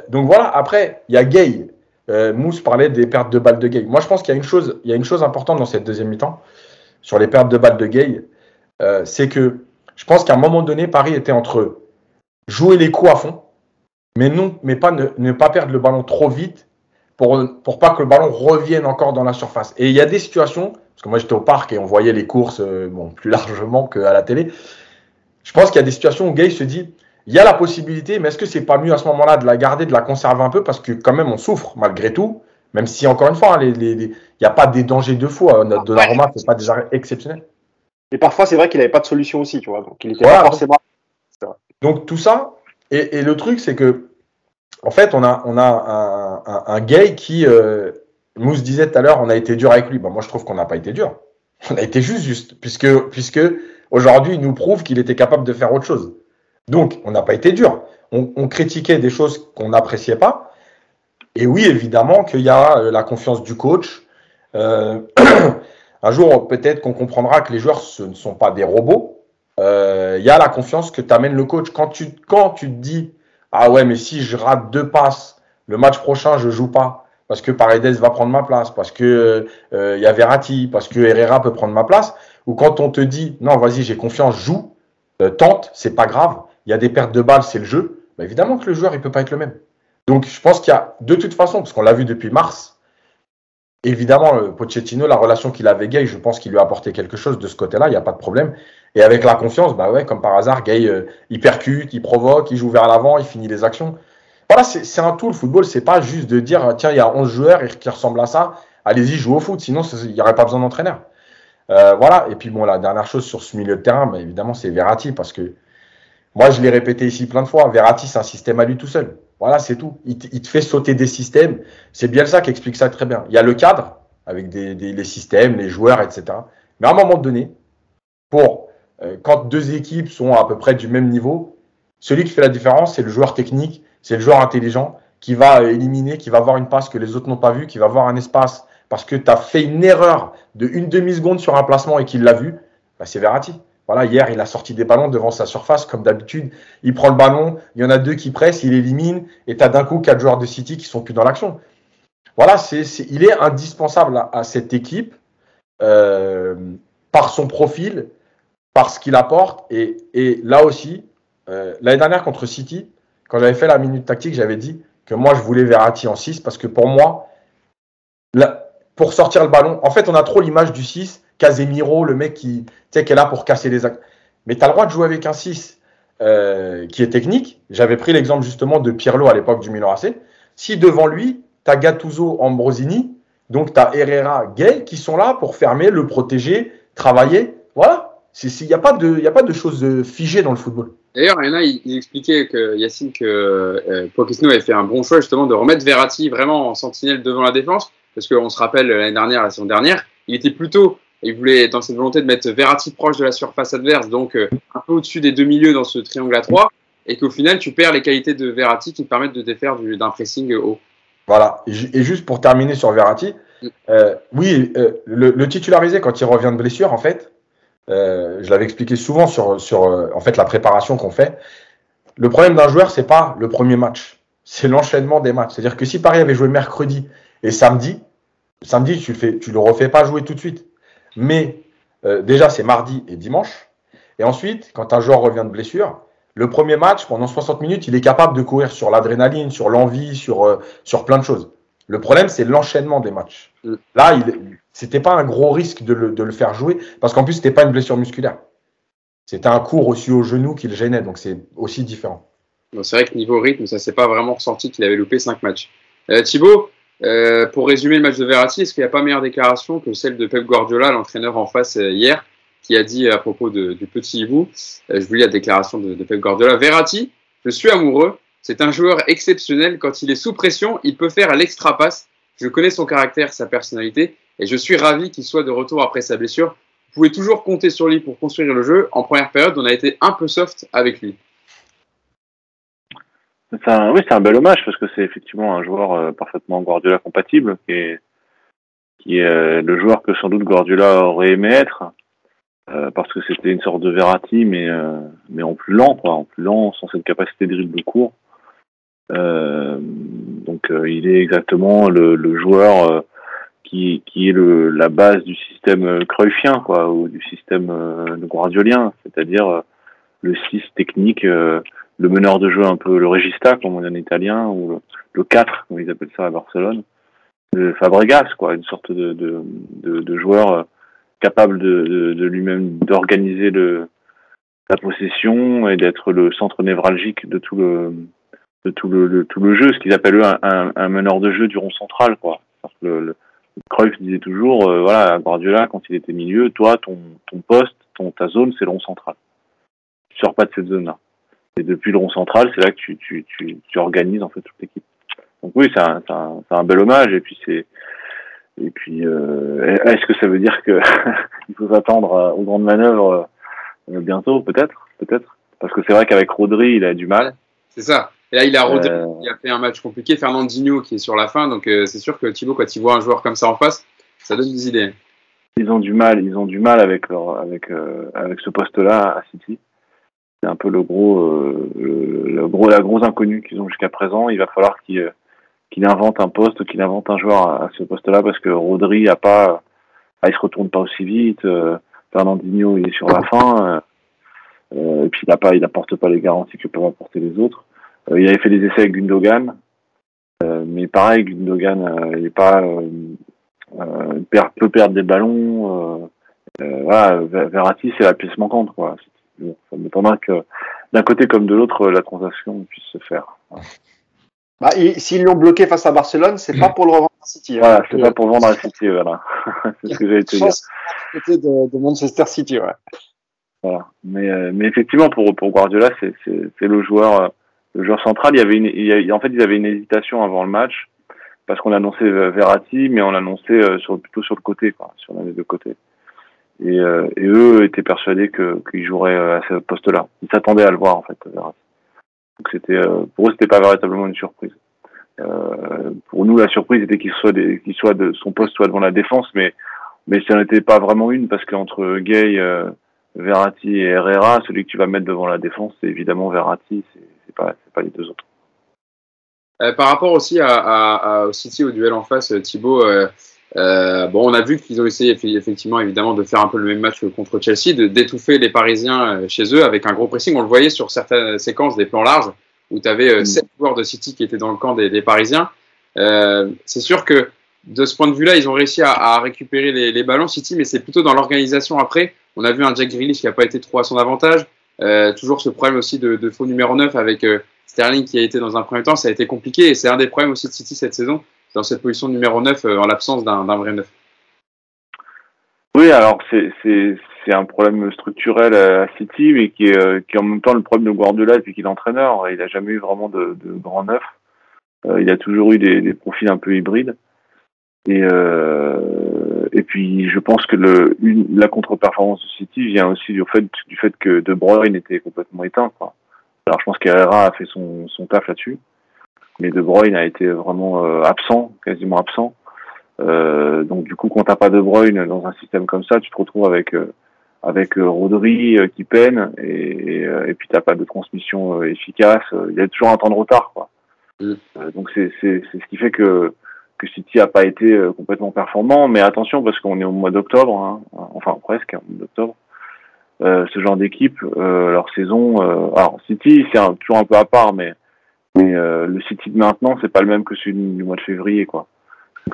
Speaker 3: donc voilà. Après, il y a Gay Mousse parlait des pertes de balles de Gay. Moi, je pense qu'il y a une chose, y a une chose importante dans cette deuxième mi-temps sur les pertes de balles de Gay, c'est que je pense qu'à un moment donné, Paris était entre jouer les coups à fond, mais non, mais pas ne, pas perdre le ballon trop vite pour pour pas que le ballon revienne encore dans la surface. Et il y a des situations, parce que moi j'étais au parc et on voyait les courses euh, bon plus largement qu'à la télé. Je pense qu'il y a des situations où Gay se dit il y a la possibilité, mais est-ce que c'est pas mieux à ce moment-là de la garder, de la conserver un peu? Parce que quand même on souffre malgré tout, même si encore une fois, il hein, n'y a pas des dangers de fou. Hein, notre Donnarumma c'est pas déjà exceptionnel.
Speaker 2: Et parfois c'est vrai qu'il n'avait pas de solution aussi, tu vois. Donc il était pas forcément.
Speaker 3: Donc tout ça, et, le truc c'est que en fait on a on a un, gay qui euh, Mousse disait tout à l'heure, on a été dur avec lui. Bon, moi je trouve qu'on n'a pas été dur. <laughs> On a été juste juste puisque puisque aujourd'hui il nous prouve qu'il était capable de faire autre chose. Donc, on n'a pas été dur. On, critiquait des choses qu'on n'appréciait pas. Et oui, évidemment qu'il y a euh, la confiance du coach. Euh, <clears throat> un jour, peut-être qu'on comprendra que les joueurs ce ne sont pas des robots. Euh, il y a la confiance que t'amène le coach. Quand tu, quand te dis, ah ouais, mais si je rate deux passes, le match prochain, je joue pas. Parce que Paredes va prendre ma place, parce que il y a Verratti, parce que Herrera peut prendre ma place. Ou quand on te dit, non, vas-y, j'ai confiance, joue, tente, c'est pas grave il y a des pertes de balles, c'est le jeu, bah, évidemment que le joueur, il peut pas être le même. Donc, je pense qu'il y a, de toute façon, parce qu'on l'a vu depuis mars, évidemment, euh, Pochettino, la relation qu'il a avec Gay, je pense qu'il lui a apporté quelque chose de ce côté-là, il n'y a pas de problème. Et avec la confiance, bah ouais, comme par hasard, Gay, euh, il percute, il provoque, il joue vers l'avant, il finit les actions. Voilà, c'est un tout le football, c'est pas juste de dire, tiens, il y a 11 joueurs qui ressemblent à ça, allez-y, joue au foot, sinon il n'y aurait pas besoin d'entraîneur. Euh, voilà, et puis bon, la dernière chose sur ce milieu de terrain, bah, évidemment, c'est Verratti, parce que moi, je l'ai répété ici plein de fois. Verratti, c'est un système à lui tout seul. Voilà, c'est tout. Il, te fait sauter des systèmes. C'est bien ça qui explique ça très bien. Il y a le cadre avec les systèmes, les joueurs, etc. Mais à un moment donné, pour euh, quand deux équipes sont à peu près du même niveau, celui qui fait la différence, c'est le joueur technique, c'est le joueur intelligent qui va éliminer, qui va avoir une passe que les autres n'ont pas vue, qui va avoir un espace parce que tu as fait une erreur de une demi-seconde sur un placement et qu'il l'a vu. Bah, c'est Verratti. Voilà, hier, il a sorti des ballons devant sa surface, comme d'habitude. Il prend le ballon, il y en a deux qui pressent, il élimine, et tu as d'un coup quatre joueurs de City qui sont plus dans l'action. Voilà, c'est, il est indispensable à, cette équipe euh, par son profil, par ce qu'il apporte. Et, et, là aussi, euh, l'année dernière contre City, quand j'avais fait la minute tactique, j'avais dit que moi, je voulais Verratti en 6 parce que pour moi, pour sortir le ballon, en fait, on a trop l'image du 6, Casemiro, le mec qui, qui est là pour casser les actes. Mais tu as le droit de jouer avec un 6 euh, qui est technique. J'avais pris l'exemple justement de Pirlo à l'époque du Milan AC. Si devant lui, tu as Gattuso, Ambrosini, donc tu as Herrera, Gay qui sont là pour fermer, le protéger, travailler. Voilà. Il n'y a, pas de, a pas de choses figées dans le football.
Speaker 1: D'ailleurs, il y en a, il, expliquait que Yacine que euh, Pochettino avait fait un bon choix justement de remettre Verratti vraiment en sentinelle devant la défense, parce qu'on se rappelle l'année dernière, la saison dernière, il était plutôt, il voulait dans cette volonté de mettre Verratti proche de la surface adverse, donc euh, un peu au-dessus des deux milieux dans ce triangle à trois, et qu'au final tu perds les qualités de Verratti qui te permettent de défaire d'un pressing haut.
Speaker 3: Voilà. Et juste pour terminer sur Verratti, mm. euh, oui, euh, le, le, titulariser quand il revient de blessure, en fait, euh, je l'avais expliqué souvent sur, sur en fait, la préparation qu'on fait. Le problème d'un joueur, c'est pas le premier match, c'est l'enchaînement des matchs. C'est-à-dire que si Paris avait joué mercredi et samedi, samedi, tu le, fais, tu le refais pas jouer tout de suite. Mais déjà, c'est mardi et dimanche. Et ensuite, quand un joueur revient de blessure, le premier match, pendant 60 minutes, il est capable de courir sur l'adrénaline, sur l'envie, sur, euh, sur plein de choses. Le problème, c'est l'enchaînement des matchs. Mm. Là, c'était pas un gros risque de le, de le faire jouer, parce qu'en plus, c'était pas une blessure musculaire. C'était un coup reçu au genou qui le gênait, donc c'est aussi différent.
Speaker 1: c'est vrai que niveau rythme, ça s'est pas vraiment ressenti qu'il avait loupé 5 matchs. Euh, Thibaut, euh, pour résumer le match de Verratti, est-ce qu'il n'y a pas meilleure déclaration que celle de Pep Guardiola, l'entraîneur en face euh, hier qui a dit à propos du petit hibou, euh, je vous lis la déclaration de, de Pep Guardiola, Verratti, je suis amoureux, c'est un joueur exceptionnel, quand il est sous pression, il peut faire l'extra passe, je connais son caractère, sa personnalité, et je suis ravi qu'il soit de retour après sa blessure. Vous pouvez toujours compter sur lui pour construire le jeu. En première période, on a été un peu soft avec lui.
Speaker 4: Un, oui, c'est un bel hommage parce que c'est effectivement un joueur euh, parfaitement Guardiola compatible, qui est, qui est euh, le joueur que sans doute Guardiola aurait aimé être. Euh, parce que c'était une sorte de Verratti, mais euh, mais en plus lent, quoi, en plus lent, sans cette capacité de dribble court. Euh, donc il est exactement le, le joueur qui qui est le la base du système cruyffien, quoi, ou du système guardiolien, c'est-à-dire le 6 technique, le meneur de jeu un peu le regista, comme on dit en italien, ou le, le 4, comme ils appellent ça à Barcelone, le Fabregas, quoi, une sorte de de, joueur capable de, de, lui-même d'organiser le la possession et d'être le centre névralgique de tout le de tout le, tout le jeu, ce qu'ils appellent eux un, un, meneur de jeu du rond central, quoi. Le, Cruyff disait toujours, euh, voilà, Guardiola, quand il était milieu, toi, ton, ton poste, ton, ta zone, c'est le rond central. Tu sors pas de cette zone-là. Et depuis le rond central, c'est là que tu, tu, tu, tu organises en fait toute l'équipe. Donc oui, c'est un, un, un, bel hommage. Et puis c'est et puis, euh, est-ce que ça veut dire que <laughs> il faut s'attendre aux grandes manœuvres euh, bientôt? Peut-être, peut-être. Parce que c'est vrai qu'avec Rodri, il a du mal.
Speaker 1: C'est ça. Et là, il a Rodri, euh... il a fait un match compliqué. Fernandinho qui est sur la fin, donc euh, c'est sûr que Thibaut, quand il voit un joueur comme ça en face, ça donne des idées.
Speaker 4: Ils ont du mal, ils ont du mal avec leur, avec euh, avec ce poste-là à City. C'est un peu le gros, le, le, gros, la grosse inconnue qu'ils ont jusqu'à présent. Il va falloir qu'il invente un poste, qu'il invente un joueur à, ce poste-là, parce que Rodri a pas, ah, il se retourne pas aussi vite. Euh, Fernandinho, il est sur la fin. Euh, et puis il a pas, il apporte pas les garanties que peuvent apporter les autres. Euh, il avait fait des essais avec Gundogan, euh, mais pareil, Gundogan, euh, il est pas, il peut perdre des ballons. voilà, Verratti, c'est la pièce manquante, quoi. Bon, ça m'étonnerait que d'un côté comme de l'autre, la transaction puisse se faire. Voilà.
Speaker 2: Bah, S'ils l'ont bloqué face à Barcelone, c'est pas pour le revendre à City.
Speaker 4: Hein. Voilà, c'est pas pour vendre à City, voilà. <laughs> c'est ce que j'allais te dire.
Speaker 2: Côté de, de, Manchester City, ouais.
Speaker 4: Voilà. Mais, euh, mais effectivement, pour, pour Guardiola, c'est le joueur, euh, le joueur central. Il y avait une, il y a, en fait, ils avaient une hésitation avant le match parce qu'on annonçait Verratti, mais on annonçait euh, sur, plutôt sur le côté, quoi, sur les deux côtés. Et, euh, et eux étaient persuadés que qu'il jouerait à ce poste-là. Ils s'attendaient à le voir en fait, Verratti. Donc c'était euh, pour eux c'était pas véritablement une surprise. Euh, pour nous la surprise était qu'il soit de son poste soit devant la défense, mais mais ça n'était pas vraiment une parce qu'entre Gay, euh, Verratti et Herrera, celui que tu vas mettre devant la défense, c'est évidemment Verratti, c'est pas, pas les deux autres.
Speaker 1: Euh, par rapport aussi au City, au duel en face, Thibaut, euh, euh, bon, on a vu qu'ils ont essayé effectivement, évidemment, de faire un peu le même match contre Chelsea, de d'étouffer les Parisiens euh, chez eux avec un gros pressing. On le voyait sur certaines séquences des plans larges où tu avais euh, 7 mm. joueurs de City qui étaient dans le camp des, des Parisiens. Euh, c'est sûr que de ce point de vue-là, ils ont réussi à, à récupérer les, les, ballons City, mais c'est plutôt dans l'organisation après. On a vu un Jack Grealish qui n'a pas été trop à son avantage. toujours ce problème aussi de, de faux numéro 9 avec Sterling qui a été dans un premier temps, ça a été compliqué et c'est un des problèmes aussi de City cette saison, dans cette position numéro 9 euh, en l'absence d'un vrai 9.
Speaker 4: Oui, alors c'est un problème structurel à City, mais qui est, euh, qui est en même temps le problème de Guardiola depuis qu'il est entraîneur. Il n'a jamais eu vraiment de, de grand neuf. Euh, il a toujours eu des, profils un peu hybrides. Et, euh, et puis je pense que le, la contre-performance de City vient aussi du fait, du fait que De Bruyne était complètement éteint. Alors je pense qu'Herrera a fait son, son taf là-dessus, mais De Bruyne a été vraiment euh, absent, quasiment absent. Euh, donc du coup, quand t'as pas De Bruyne dans un système comme ça, tu te retrouves avec euh, avec euh, Rodri euh, qui peine et, et, et puis t'as pas de transmission efficace. Il y a toujours un temps de retard, quoi. Mm. donc c'est c'est c'est ce qui fait que que City a pas été complètement performant, mais attention parce qu'on est au mois d'octobre, hein, enfin presque, hein, d'octobre. Euh, ce genre d'équipe, euh, leur saison. Euh, alors City, c'est toujours un peu à part, mais mais le City de maintenant, c'est pas le même que celui du mois de février, quoi.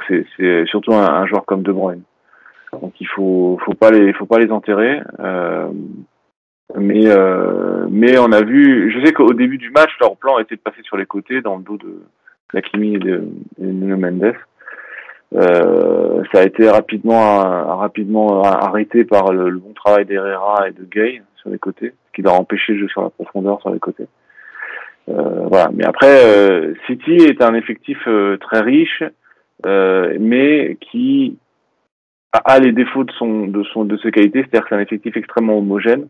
Speaker 4: C'est surtout un, un, joueur comme De Bruyne. Donc il faut faut pas les faut pas les enterrer. mais mais on a vu, je sais qu'au début du match, leur plan était de passer sur les côtés dans le dos de Lakimi et de, de Nuno Mendes. Euh, ça a été rapidement rapidement arrêté par le, le bon travail d'Herrera et de Gay sur les côtés, ce qui leur a empêché le jeu sur la profondeur sur les côtés. Euh, voilà. Mais après, euh, City est un effectif euh, très riche, mais qui a, les défauts de son de son de ses qualités, c'est-à-dire que c'est un effectif extrêmement homogène,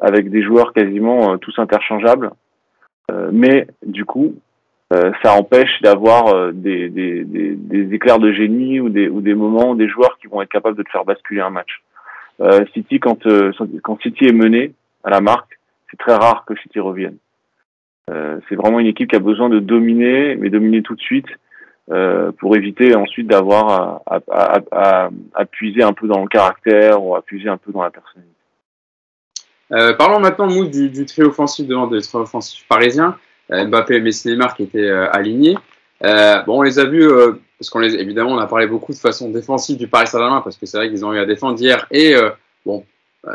Speaker 4: avec des joueurs quasiment tous interchangeables. mais du coup, euh, ça empêche d'avoir euh, des, des, des, éclairs de génie ou des, ou des moments, des joueurs qui vont être capables de te faire basculer un match. Euh, City, quand, quand City est mené à la marque, c'est très rare que City revienne. C'est vraiment une équipe qui a besoin de dominer, mais dominer tout de suite pour éviter ensuite d'avoir à, puiser un peu dans le caractère ou à puiser un peu dans la personnalité.
Speaker 1: parlons maintenant du, du trio offensif devant des trio offensif parisien. Euh, Mbappé et Messi Neymar qui étaient euh, alignés. Euh, bon, on les a vus, parce qu'on les, évidemment, on a parlé beaucoup de façon défensive du Paris Saint-Germain, parce que c'est vrai qu'ils ont eu à défendre hier. Et bon,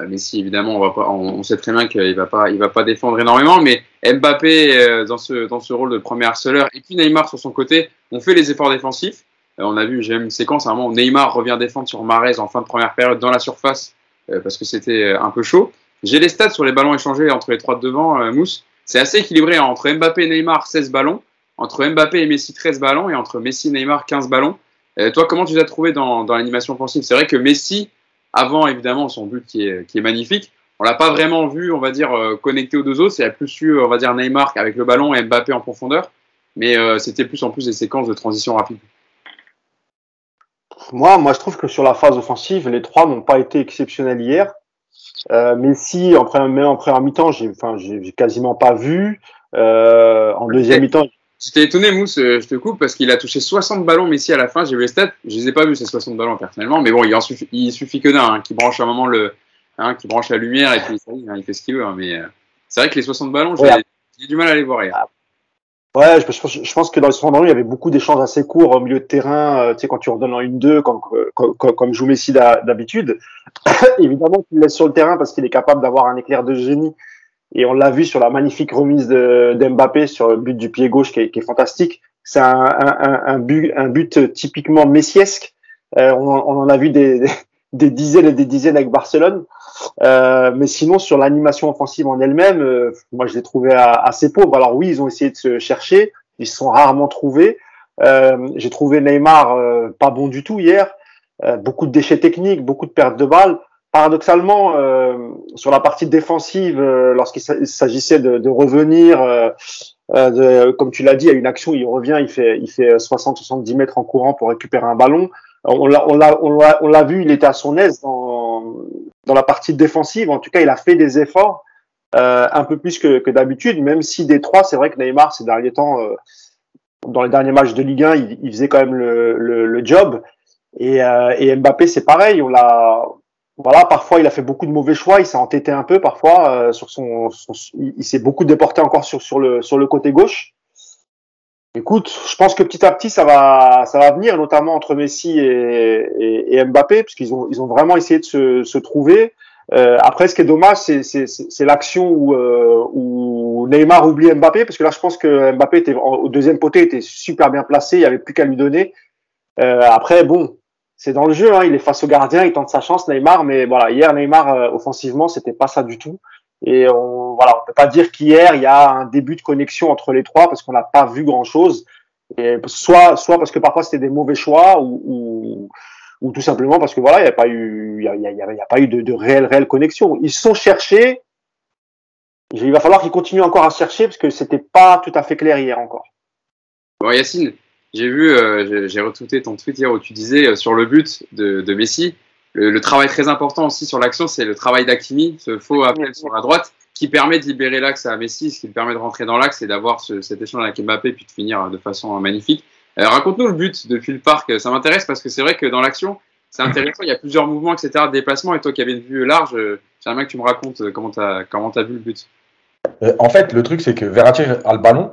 Speaker 1: Messi, évidemment, on, va pas, on, sait très bien qu'il va pas, il va pas défendre énormément, mais Mbappé dans ce dans ce rôle de premier harceleur et puis Neymar sur son côté ont fait les efforts défensifs. on a vu, j'ai une séquence à un moment où Neymar revient défendre sur Marez en fin de première période dans la surface parce que c'était un peu chaud. J'ai les stats sur les ballons échangés entre les trois de devant, Mousse. C'est assez équilibré hein. entre Mbappé et Neymar 16 ballons, entre Mbappé et Messi 13 ballons et entre Messi et Neymar 15 ballons. Euh, toi, comment tu t'as trouvé dans, dans l'animation offensive? C'est vrai que Messi, avant évidemment son but qui est, qui est magnifique, on l'a pas vraiment vu, on va dire, euh, connecté aux deux autres. C'est plus su, on va dire, Neymar avec le ballon et Mbappé en profondeur. Mais euh, c'était plus en plus des séquences de transition rapide.
Speaker 2: Moi, moi, je trouve que sur la phase offensive, les trois n'ont pas été exceptionnels hier. Euh, Messi, en première, en première mi-temps, j'ai, enfin, j'ai quasiment pas vu. Euh, en deuxième mi-temps.
Speaker 1: J'étais étonné, Mousse, euh, je te coupe, parce qu'il a touché 60 ballons Messi à la fin. J'ai vu les stats, je les ai pas vus ces 60 ballons personnellement, mais bon, il, en suffit, il suffit que d'un, hein, qui branche à un moment le, hein, qui branche la lumière et puis hein, il fait ce qu'il veut. Hein, mais euh, c'est vrai que les 60 ballons, j'ai, du mal à les voir hier.
Speaker 2: Ouais, je, je, je, pense que dans les 60 ballons, il y avait beaucoup d'échanges assez courts au milieu de terrain. Euh, tu sais, quand tu redonnes en une deux, comme, comme, comme joue Messi d'habitude, <coughs> évidemment, tu le laisses sur le terrain parce qu'il est capable d'avoir un éclair de génie. Et on l'a vu sur la magnifique remise d'Mbappé sur le but du pied gauche qui est, qui est fantastique. C'est un, un, un, but, un but typiquement messiesque. Euh, on, on, en a vu des, des dizaines et des dizaines avec Barcelone. Euh, mais sinon, sur l'animation offensive en elle-même, euh, moi, je l'ai trouvé assez pauvre. Alors oui, ils ont essayé de se chercher, ils se sont rarement trouvés. Euh, J'ai trouvé Neymar euh, pas bon du tout hier. Euh, beaucoup de déchets techniques, beaucoup de pertes de balles. Paradoxalement, sur la partie défensive, lorsqu'il s'agissait de, de, revenir, de, comme tu l'as dit, à une action, il revient, il fait, il fait 60-70 mètres en courant pour récupérer un ballon. On l'a, on l'a, vu, il était à son aise dans, dans la partie défensive. En tout cas, il a fait des efforts euh, un peu plus que, que d'habitude, même si des trois, c'est vrai que Neymar ces derniers temps, euh, dans les derniers matchs de Ligue 1, il, il faisait quand même le, le, le job. Et, euh, et Mbappé, c'est pareil. On l'a, voilà, parfois il a fait beaucoup de mauvais choix, il s'est entêté un peu parfois euh, sur son, son il, s'est beaucoup déporté encore sur sur le sur le côté gauche. Écoute, je pense que petit à petit ça va ça va venir, notamment entre Messi et, et, et Mbappé, parce qu'ils ont ils ont vraiment essayé de se, se trouver. Euh, après, ce qui est dommage, c'est l'action où, euh, où Neymar oublie Mbappé, parce que là, je pense que Mbappé était au deuxième poté était super bien placé, il y avait plus qu'à lui donner. Euh, après, bon, c'est dans le jeu, hein, il est face au gardien, il tente sa chance, Neymar, mais voilà, hier Neymar euh, offensivement, c'était pas ça du tout. Et on, voilà, on peut pas dire qu'hier il y a un début de connexion entre les trois parce qu'on n'a pas vu grand chose. Et soit, soit parce que parfois c'était des mauvais choix ou, ou, ou, tout simplement parce que voilà, il n'y a pas eu, il y a, pas eu de, de réelle, réelle connexion. Ils sont cherchés. Il va falloir qu'ils continuent encore à chercher parce que c'était pas tout à fait clair hier encore.
Speaker 1: Bon, Yacine, j'ai vu, euh, j'ai retweeté ton tweet hier où tu disais euh, sur le but de, de Messi, le, le, travail très important aussi sur l'action, c'est le travail d'Akimi, ce faux appel sur la droite, qui permet de libérer l'axe à Messi, ce qui permet de rentrer dans l'axe et d'avoir ce, cet échange avec Mbappé puis de finir de façon magnifique. Euh, Raconte-nous le but depuis le parc, ça m'intéresse parce que c'est vrai que dans l'action, c'est intéressant, il y a plusieurs mouvements, etc., de déplacement, et toi qui avais une vue large, euh, j'aimerais bien que tu me racontes comment tu as, comment as vu le but.
Speaker 3: Euh, en fait, le truc, c'est que Verratti a le ballon.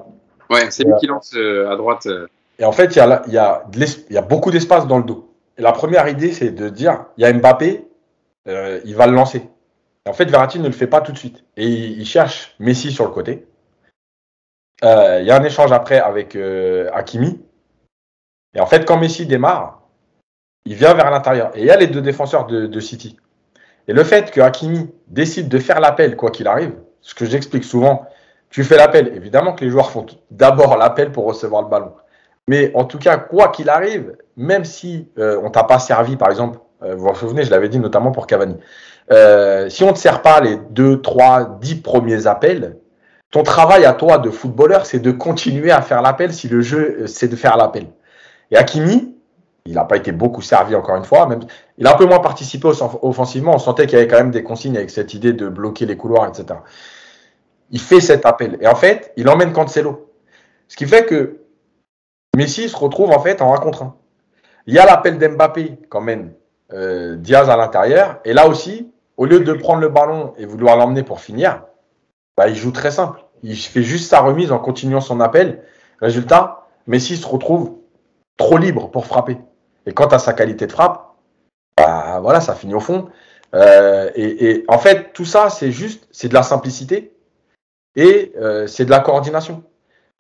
Speaker 1: Ouais, c'est lui qui lance à droite.
Speaker 3: Et en fait, il y a, beaucoup d'espace dans le dos. Et la première idée, c'est de dire, il y a Mbappé, euh, il va le lancer. Et en fait, Verratti ne le fait pas tout de suite. Et il, il cherche Messi sur le côté. Euh, il y a un échange après avec euh, Hakimi. Et en fait, quand Messi démarre, il vient vers l'intérieur. Et il y a les deux défenseurs de, de City. Et le fait que Hakimi décide de faire l'appel, quoi qu'il arrive, ce que j'explique souvent, tu fais l'appel. Évidemment que les joueurs font d'abord l'appel pour recevoir le ballon. Mais en tout cas, quoi qu'il arrive, même si euh, on t'a pas servi, par exemple, euh, vous vous souvenez, je l'avais dit notamment pour Cavani, euh, si on ne te sert pas les 2, 3, 10 premiers appels, ton travail à toi de footballeur, c'est de continuer à faire l'appel si le jeu, c'est de faire l'appel. Et Hakimi, il n'a pas été beaucoup servi encore une fois, même, il a un peu moins participé offensivement, on sentait qu'il y avait quand même des consignes avec cette idée de bloquer les couloirs, etc. Il fait cet appel. Et en fait, il emmène Cancelo. Ce qui fait que Messi se retrouve en fait en 1 contre 1. Il y a l'appel d'Mbappé quand même, euh, Diaz à l'intérieur. Et là aussi, au lieu de prendre le ballon et vouloir l'emmener pour finir, bah, il joue très simple. Il fait juste sa remise en continuant son appel. Résultat, Messi se retrouve trop libre pour frapper. Et quant à sa qualité de frappe, bah, voilà, ça finit au fond. Euh, et, en fait, tout ça, c'est juste, c'est de la simplicité et euh, c'est de la coordination.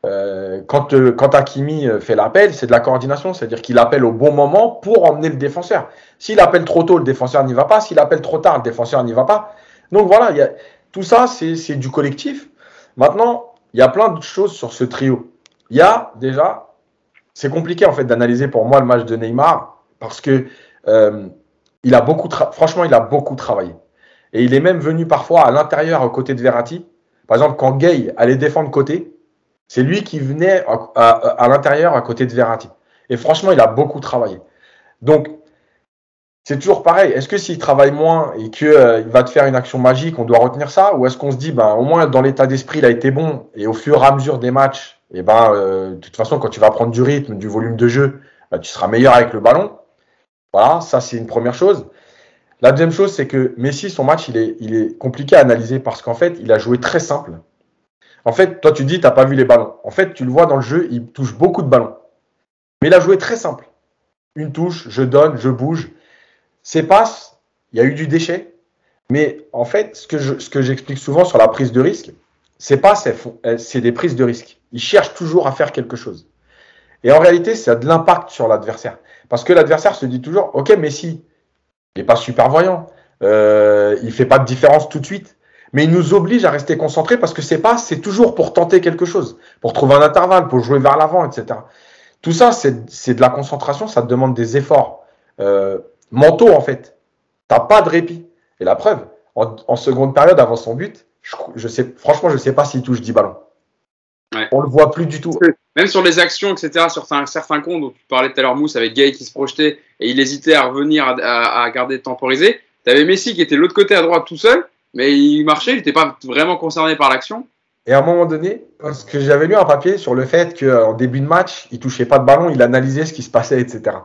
Speaker 3: Euh, quand, euh, quand Hakimi euh, fait l'appel, c'est de la coordination, c'est-à-dire qu'il appelle au bon moment pour emmener le défenseur. S'il appelle trop tôt, le défenseur n'y va pas. S'il appelle trop tard, le défenseur n'y va pas. Donc voilà, y a, tout ça, c'est du collectif. Maintenant, il y a plein de choses sur ce trio. Il y a déjà, c'est compliqué en fait d'analyser pour moi le match de Neymar parce que euh, il a beaucoup, franchement, il a beaucoup travaillé. Et il est même venu parfois à l'intérieur, aux côtés de Verratti. Par exemple, quand Gay allait défendre côté, c'est lui qui venait à, l'intérieur à côté de Verratti. Et franchement, il a beaucoup travaillé. Donc, c'est toujours pareil. Est-ce que s'il travaille moins et qu'il euh, va te faire une action magique, on doit retenir ça? Ou est-ce qu'on se dit, ben, au moins dans l'état d'esprit, il a été bon et au fur et à mesure des matchs, eh ben, euh, de toute façon, quand tu vas prendre du rythme, du volume de jeu, ben, tu seras meilleur avec le ballon. Voilà, ça c'est une première chose. La deuxième chose, c'est que Messi, son match, il est compliqué à analyser parce qu'en fait, il a joué très simple. En fait, toi, tu dis, tu n'as pas vu les ballons. En fait, tu le vois dans le jeu, il touche beaucoup de ballons. Mais il a joué très simple. Une touche, je donne, je bouge. Ses passes, il y a eu du déchet. Mais en fait, ce que, j'explique souvent sur la prise de risque, c'est pas c'est des prises de risque. Il cherche toujours à faire quelque chose. Et en réalité, ça a de l'impact sur l'adversaire. Parce que l'adversaire se dit toujours, OK, mais si, il n'est pas super voyant, euh, il fait pas de différence tout de suite mais il nous oblige à rester concentrés parce que c'est pas, c'est toujours pour tenter quelque chose, pour trouver un intervalle, pour jouer vers l'avant, etc. Tout ça, c'est de la concentration, ça te demande des efforts euh, mentaux en fait. T'as pas de répit. Et la preuve, en, en seconde période avant son but, je, je, sais, franchement, je sais pas s'il touche 10 ballons. Ouais. On le voit plus du tout.
Speaker 1: Même sur les actions, etc., sur un certain compte dont tu parlais tout à l'heure, Mousse, avec Gay qui se projetait et il hésitait à revenir à, à, à garder temporisé T'avais Messi qui était de l'autre côté à droite tout seul, mais il marchait, il n'était pas vraiment concerné par l'action.
Speaker 3: Et à un moment donné, parce que j'avais lu un papier sur le fait qu'en début de match, il touchait pas de ballon, il analysait ce qui se passait, etc.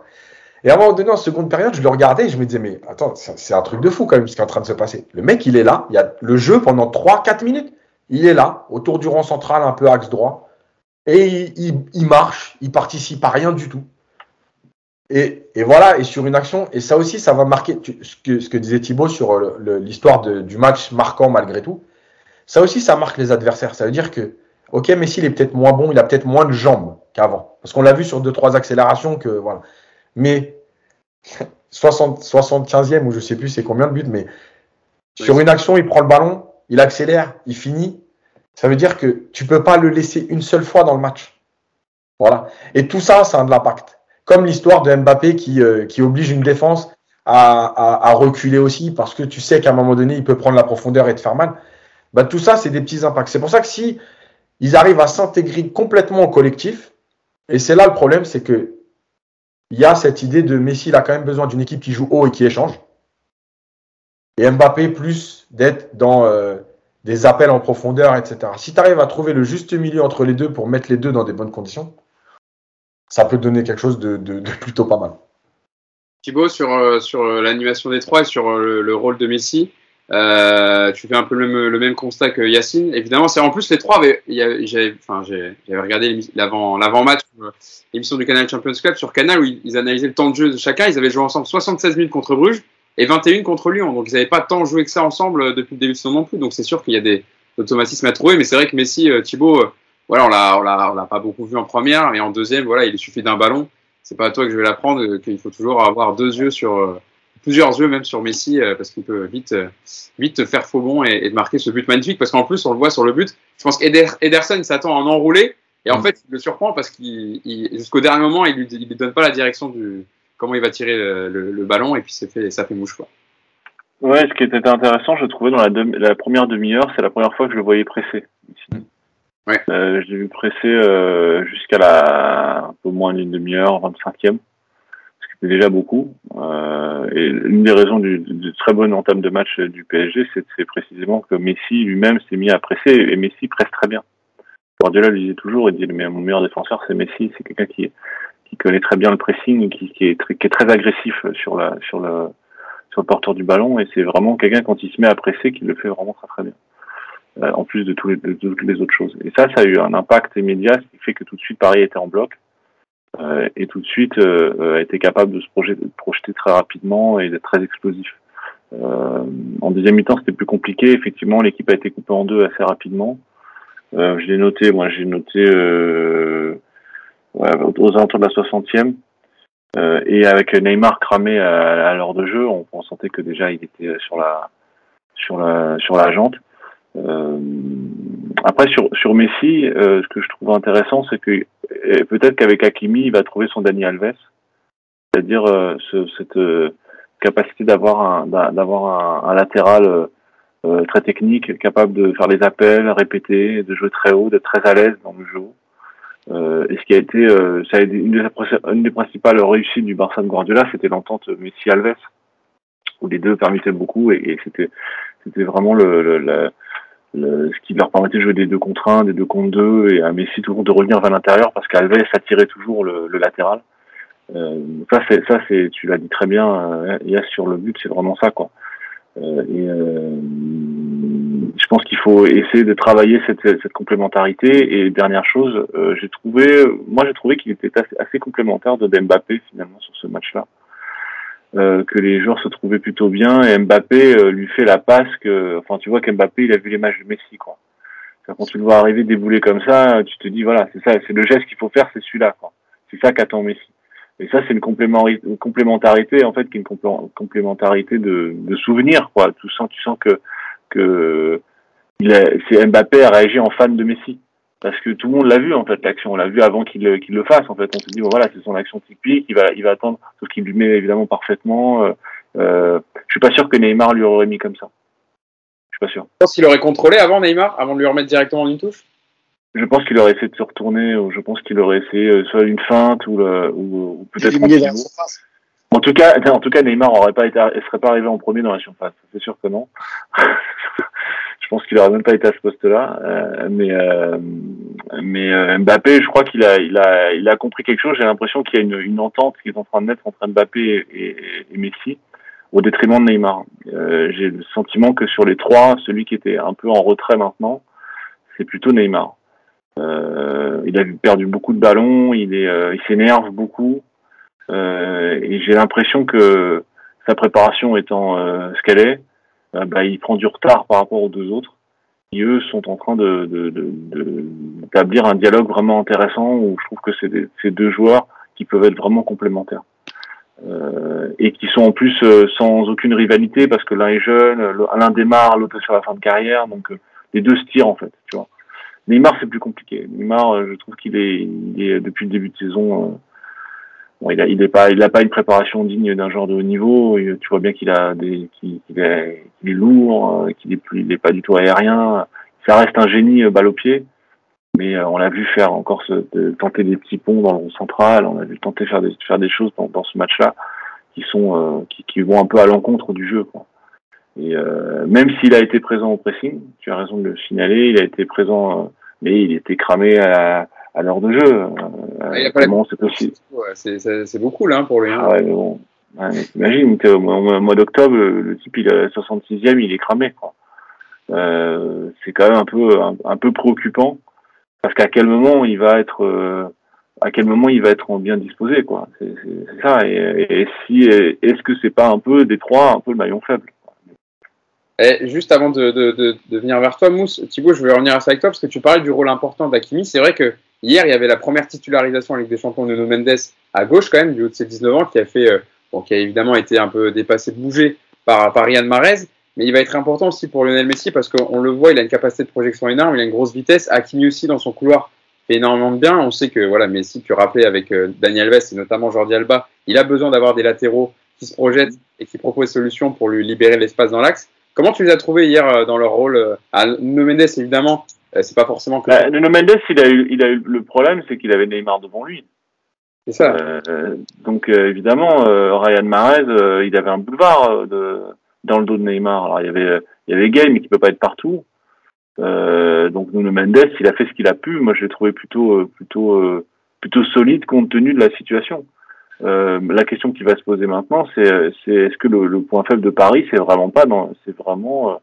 Speaker 3: Et à un moment donné, en seconde période, je le regardais et je me disais, mais attends, c'est un truc de fou quand même ce qui est en train de se passer. Le mec, il est là, il y a le jeu pendant 3-4 minutes. Il est là, autour du rang central, un peu axe droit. Et il, marche, il participe à rien du tout. Et, voilà, et sur une action, et ça aussi, ça va marquer ce, que, ce que disait Thibaut sur l'histoire du match marquant malgré tout. Ça aussi, ça marque les adversaires. Ça veut dire que, ok, Messi, il est peut-être moins bon, il a peut-être moins de jambes qu'avant. Parce qu'on l'a vu sur deux, trois accélérations que, voilà. Mais <laughs> 60, 75e, ou je sais plus c'est combien de buts, mais sur une action, il prend le ballon, il accélère, il finit. Ça veut dire que tu peux pas le laisser une seule fois dans le match. Voilà. Et tout ça, ça a de l'impact. Comme l'histoire de Mbappé qui, euh, oblige une défense à, reculer aussi parce que tu sais qu'à un moment donné, il peut prendre la profondeur et te faire mal. Bah, tout ça, c'est des petits impacts. C'est pour ça que si ils arrivent à s'intégrer complètement au collectif, et c'est là le problème, c'est que il y a cette idée de Messi, il a quand même besoin d'une équipe qui joue haut et qui échange. Et Mbappé, plus d'être dans euh, des appels en profondeur, etc. Si tu arrives à trouver le juste milieu entre les deux pour mettre les deux dans des bonnes conditions, ça peut donner quelque chose de, plutôt pas mal.
Speaker 1: Thibaut, sur, euh, sur euh, l'animation des trois et sur le, rôle de Messi, tu fais un peu le même, constat que Yacine. Évidemment, c'est en plus les trois j'avais, regardé l'avant, l'avant-match, l'émission du Canal Champions Club sur Canal où ils, analysaient le temps de jeu de chacun. Ils avaient joué ensemble 76 minutes contre Bruges et 21 contre Lyon. Donc ils n'avaient pas tant joué que ça ensemble euh, depuis le début de saison non plus. Donc c'est sûr qu'il y a des automatismes à trouver. Mais c'est vrai que Messi, euh, Thibaut, euh, voilà, on l'a, on l'a, on l'a pas beaucoup vu en première, mais en deuxième, voilà, il suffit d'un ballon. C'est pas à toi que je vais l'apprendre, qu'il faut toujours avoir deux yeux sur plusieurs yeux même sur Messi parce qu'il peut vite vite faire faux bon et, et, marquer ce but magnifique parce qu'en plus on le voit sur le but. Je pense qu'Ederson s'attend à en enrouler et en mm. fait il le surprend parce qu'il jusqu'au dernier moment il lui, il lui donne pas la direction du comment il va tirer le, ballon et puis ça fait, ça fait mouche quoi.
Speaker 4: Ouais, ce qui était intéressant, je trouvais dans la, la première demi-heure, c'est la première fois que je le voyais presser. Mm. Ouais. Euh, je l'ai vu presser euh, jusqu'à la un peu moins d'une demi-heure, 25e, ce qui était déjà beaucoup. Euh, et une des raisons du, du, très bonne entame de match du PSG, c'est précisément que Messi lui-même s'est mis à presser et Messi presse très bien. Guardiola lui disait toujours, il dit mais mon meilleur défenseur c'est Messi, c'est quelqu'un qui qui connaît très bien le pressing, qui, qui, est, très, qui est très agressif sur, la, sur, le, sur le porteur du ballon. Et c'est vraiment quelqu'un, quand il se met à presser, qui le fait vraiment très très bien. Euh, en plus de, tous les, les autres choses. Et ça, ça a eu un impact immédiat, ce qui fait que tout de suite Paris était en bloc. Euh, et tout de suite euh, a été capable de se projeter, de projeter très rapidement et d'être très explosif. Euh, en deuxième mi-temps, c'était plus compliqué. Effectivement, l'équipe a été coupée en deux assez rapidement. Euh, je l'ai noté, moi j'ai noté euh, aux alentours de la 60e. Euh, et avec Neymar cramé à, l'heure de jeu, on, sentait que déjà il était sur la sur la sur la jante. Euh, après sur sur Messi, euh, ce que je trouve intéressant, c'est que peut-être qu'avec Hakimi, il va trouver son Dani Alves, c'est-à-dire ce, cette capacité d'avoir un d'avoir un, un, latéral très technique, capable de faire les appels, répéter, de jouer très haut, d'être très à l'aise dans le jeu. Euh, et ce qui a été, euh, ça a été une, des, une des principales réussites du Barça de Guardiola, c'était l'entente Messi-Alves, où les deux permettaient beaucoup et, et c'était, c'était vraiment le, le, le, ce qui leur permettait de jouer des deux contre un, des deux contre deux, et à Messi toujours de revenir vers l'intérieur parce qu'Alves attirait toujours le, le latéral. Euh, ça, c'est, ça, c'est, tu l'as dit très bien, euh, a sur le but, c'est vraiment ça, quoi. Euh, et je pense qu'il faut essayer de travailler cette, cette complémentarité. Et dernière chose, euh, j'ai trouvé, moi j'ai trouvé qu'il était assez, assez, complémentaire de Mbappé finalement sur ce match-là. Euh, que les joueurs se trouvaient plutôt bien et Mbappé euh, lui fait la passe que, enfin tu vois qu'Mbappé il a vu les matchs de Messi quoi. Quand tu le vois arriver débouler comme ça, tu te dis voilà c'est ça, c'est le geste qu'il faut faire, c'est celui-là quoi. C'est ça qu'attend Messi. Et ça c'est une complémentarité en fait qui est une complémentarité de, de souvenirs quoi. Tu sens, tu sens que que c'est Mbappé a réagi en fan de Messi parce que tout le monde l'a vu en fait l'action, on l'a vu avant qu'il le fasse en fait. On se dit bon, voilà c'est son action typique, il va il va attendre, sauf qu'il lui met évidemment parfaitement. Euh, euh, je suis pas sûr que Neymar lui aurait mis comme ça. Je suis pas sûr.
Speaker 1: Je pense qu'il aurait contrôlé avant Neymar, avant de lui remettre directement en une touche.
Speaker 4: Je pense qu'il aurait essayé de se retourner, ou je pense qu'il aurait essayé euh, soit une feinte ou, ou, ou peut-être En tout cas, en tout cas, Neymar aurait pas été, serait pas arrivé en premier dans la surface. C'est sûr que non. <laughs> je pense qu'il aurait même pas été à ce poste-là. Euh, mais euh, mais euh, Mbappé, je crois qu'il a il a il a compris quelque chose. J'ai l'impression qu'il y a une, une entente qui est en train de naître entre Mbappé et, Messi au détriment de Neymar. J'ai le sentiment que sur les trois, celui qui était un peu en retrait maintenant, c'est plutôt Neymar. il a perdu beaucoup de ballons, il est il s'énerve beaucoup. Euh, et j'ai l'impression que sa préparation étant euh, ce qu'elle est, euh, bah, il prend du retard par rapport aux deux autres qui eux sont en train de, de, d'établir un dialogue vraiment intéressant où je trouve que c'est ces deux joueurs qui peuvent être vraiment complémentaires euh, et qui sont en plus sans aucune rivalité parce que l'un est jeune, l'un démarre, l'autre est sur la fin de carrière, donc les deux se tirent en fait, tu vois. Neymar c'est plus compliqué. Neymar, je trouve qu'il est, est depuis le début de saison Bon, il a, il pas, il a pas une préparation digne d'un genre de haut niveau. Tu vois bien qu'il a des, qu'il est, est, lourd, euh, qu'il est plus, il est pas du tout aérien. Ça reste un génie euh, balle au pied, mais euh, on l'a vu faire encore ce, tenter des petits ponts dans le central. On a vu tenter faire des, faire des choses dans, dans ce match-là qui sont, qui, qui, vont un peu à l'encontre du jeu. Quoi. Et même s'il a été présent au pressing, tu as raison de le signaler, il a été présent, mais il était cramé à à l'heure de jeu.
Speaker 1: Euh, comment c'est possible C'est beaucoup là hein, pour lui. Hein.
Speaker 4: Ah ouais, mais bon. Imagine qu'au mois d'octobre, le type il est 66e, il est cramé. Euh, c'est quand même un peu un, peu préoccupant parce qu'à quel moment il va être euh, à quel moment il va être bien disposé quoi. C'est ça. Et, si est-ce que c'est pas un peu des trois un peu le maillon faible.
Speaker 1: Et juste avant de, de, de, venir vers toi, Mousse, Thibaut, je vais revenir à ça avec toi parce que tu parlais du rôle important d'Akimi. C'est vrai que Hier, il y avait la première titularisation avec des champions de No Mendes à gauche quand même, du haut de ses 19 ans, qui a fait, euh, bon, qui a évidemment été un peu dépassé, bougé par, par Riyad Mahrez. Mais il va être important aussi pour Lionel Messi parce qu'on le voit, il a une capacité de projection énorme, il a une grosse vitesse. Hakimi aussi dans son couloir fait énormément de bien. On sait que voilà, Messi, tu rappelais avec euh, Daniel Vest et notamment Jordi Alba, il a besoin d'avoir des latéraux qui se projettent et qui proposent des solutions pour lui libérer l'espace dans l'axe. Comment tu les as trouvés hier euh, dans leur rôle à No Mendes évidemment, c'est pas forcément que.
Speaker 4: Bah, Nuno Mendes, il a eu, il a eu le problème, c'est qu'il avait Neymar devant lui.
Speaker 1: C'est ça. Euh,
Speaker 4: donc euh, évidemment, Ryan Mahrez, il avait un boulevard de, dans le dos de Neymar. Alors il y avait, il y avait Gay, mais qui peut pas être partout. donc Nuno Mendes, il a fait ce qu'il a pu. Moi, je l'ai trouvé plutôt, plutôt, plutôt solide compte tenu de la situation. la question qui va se poser maintenant, c'est, c'est est-ce que le, le, point faible de Paris, c'est vraiment pas dans, c'est vraiment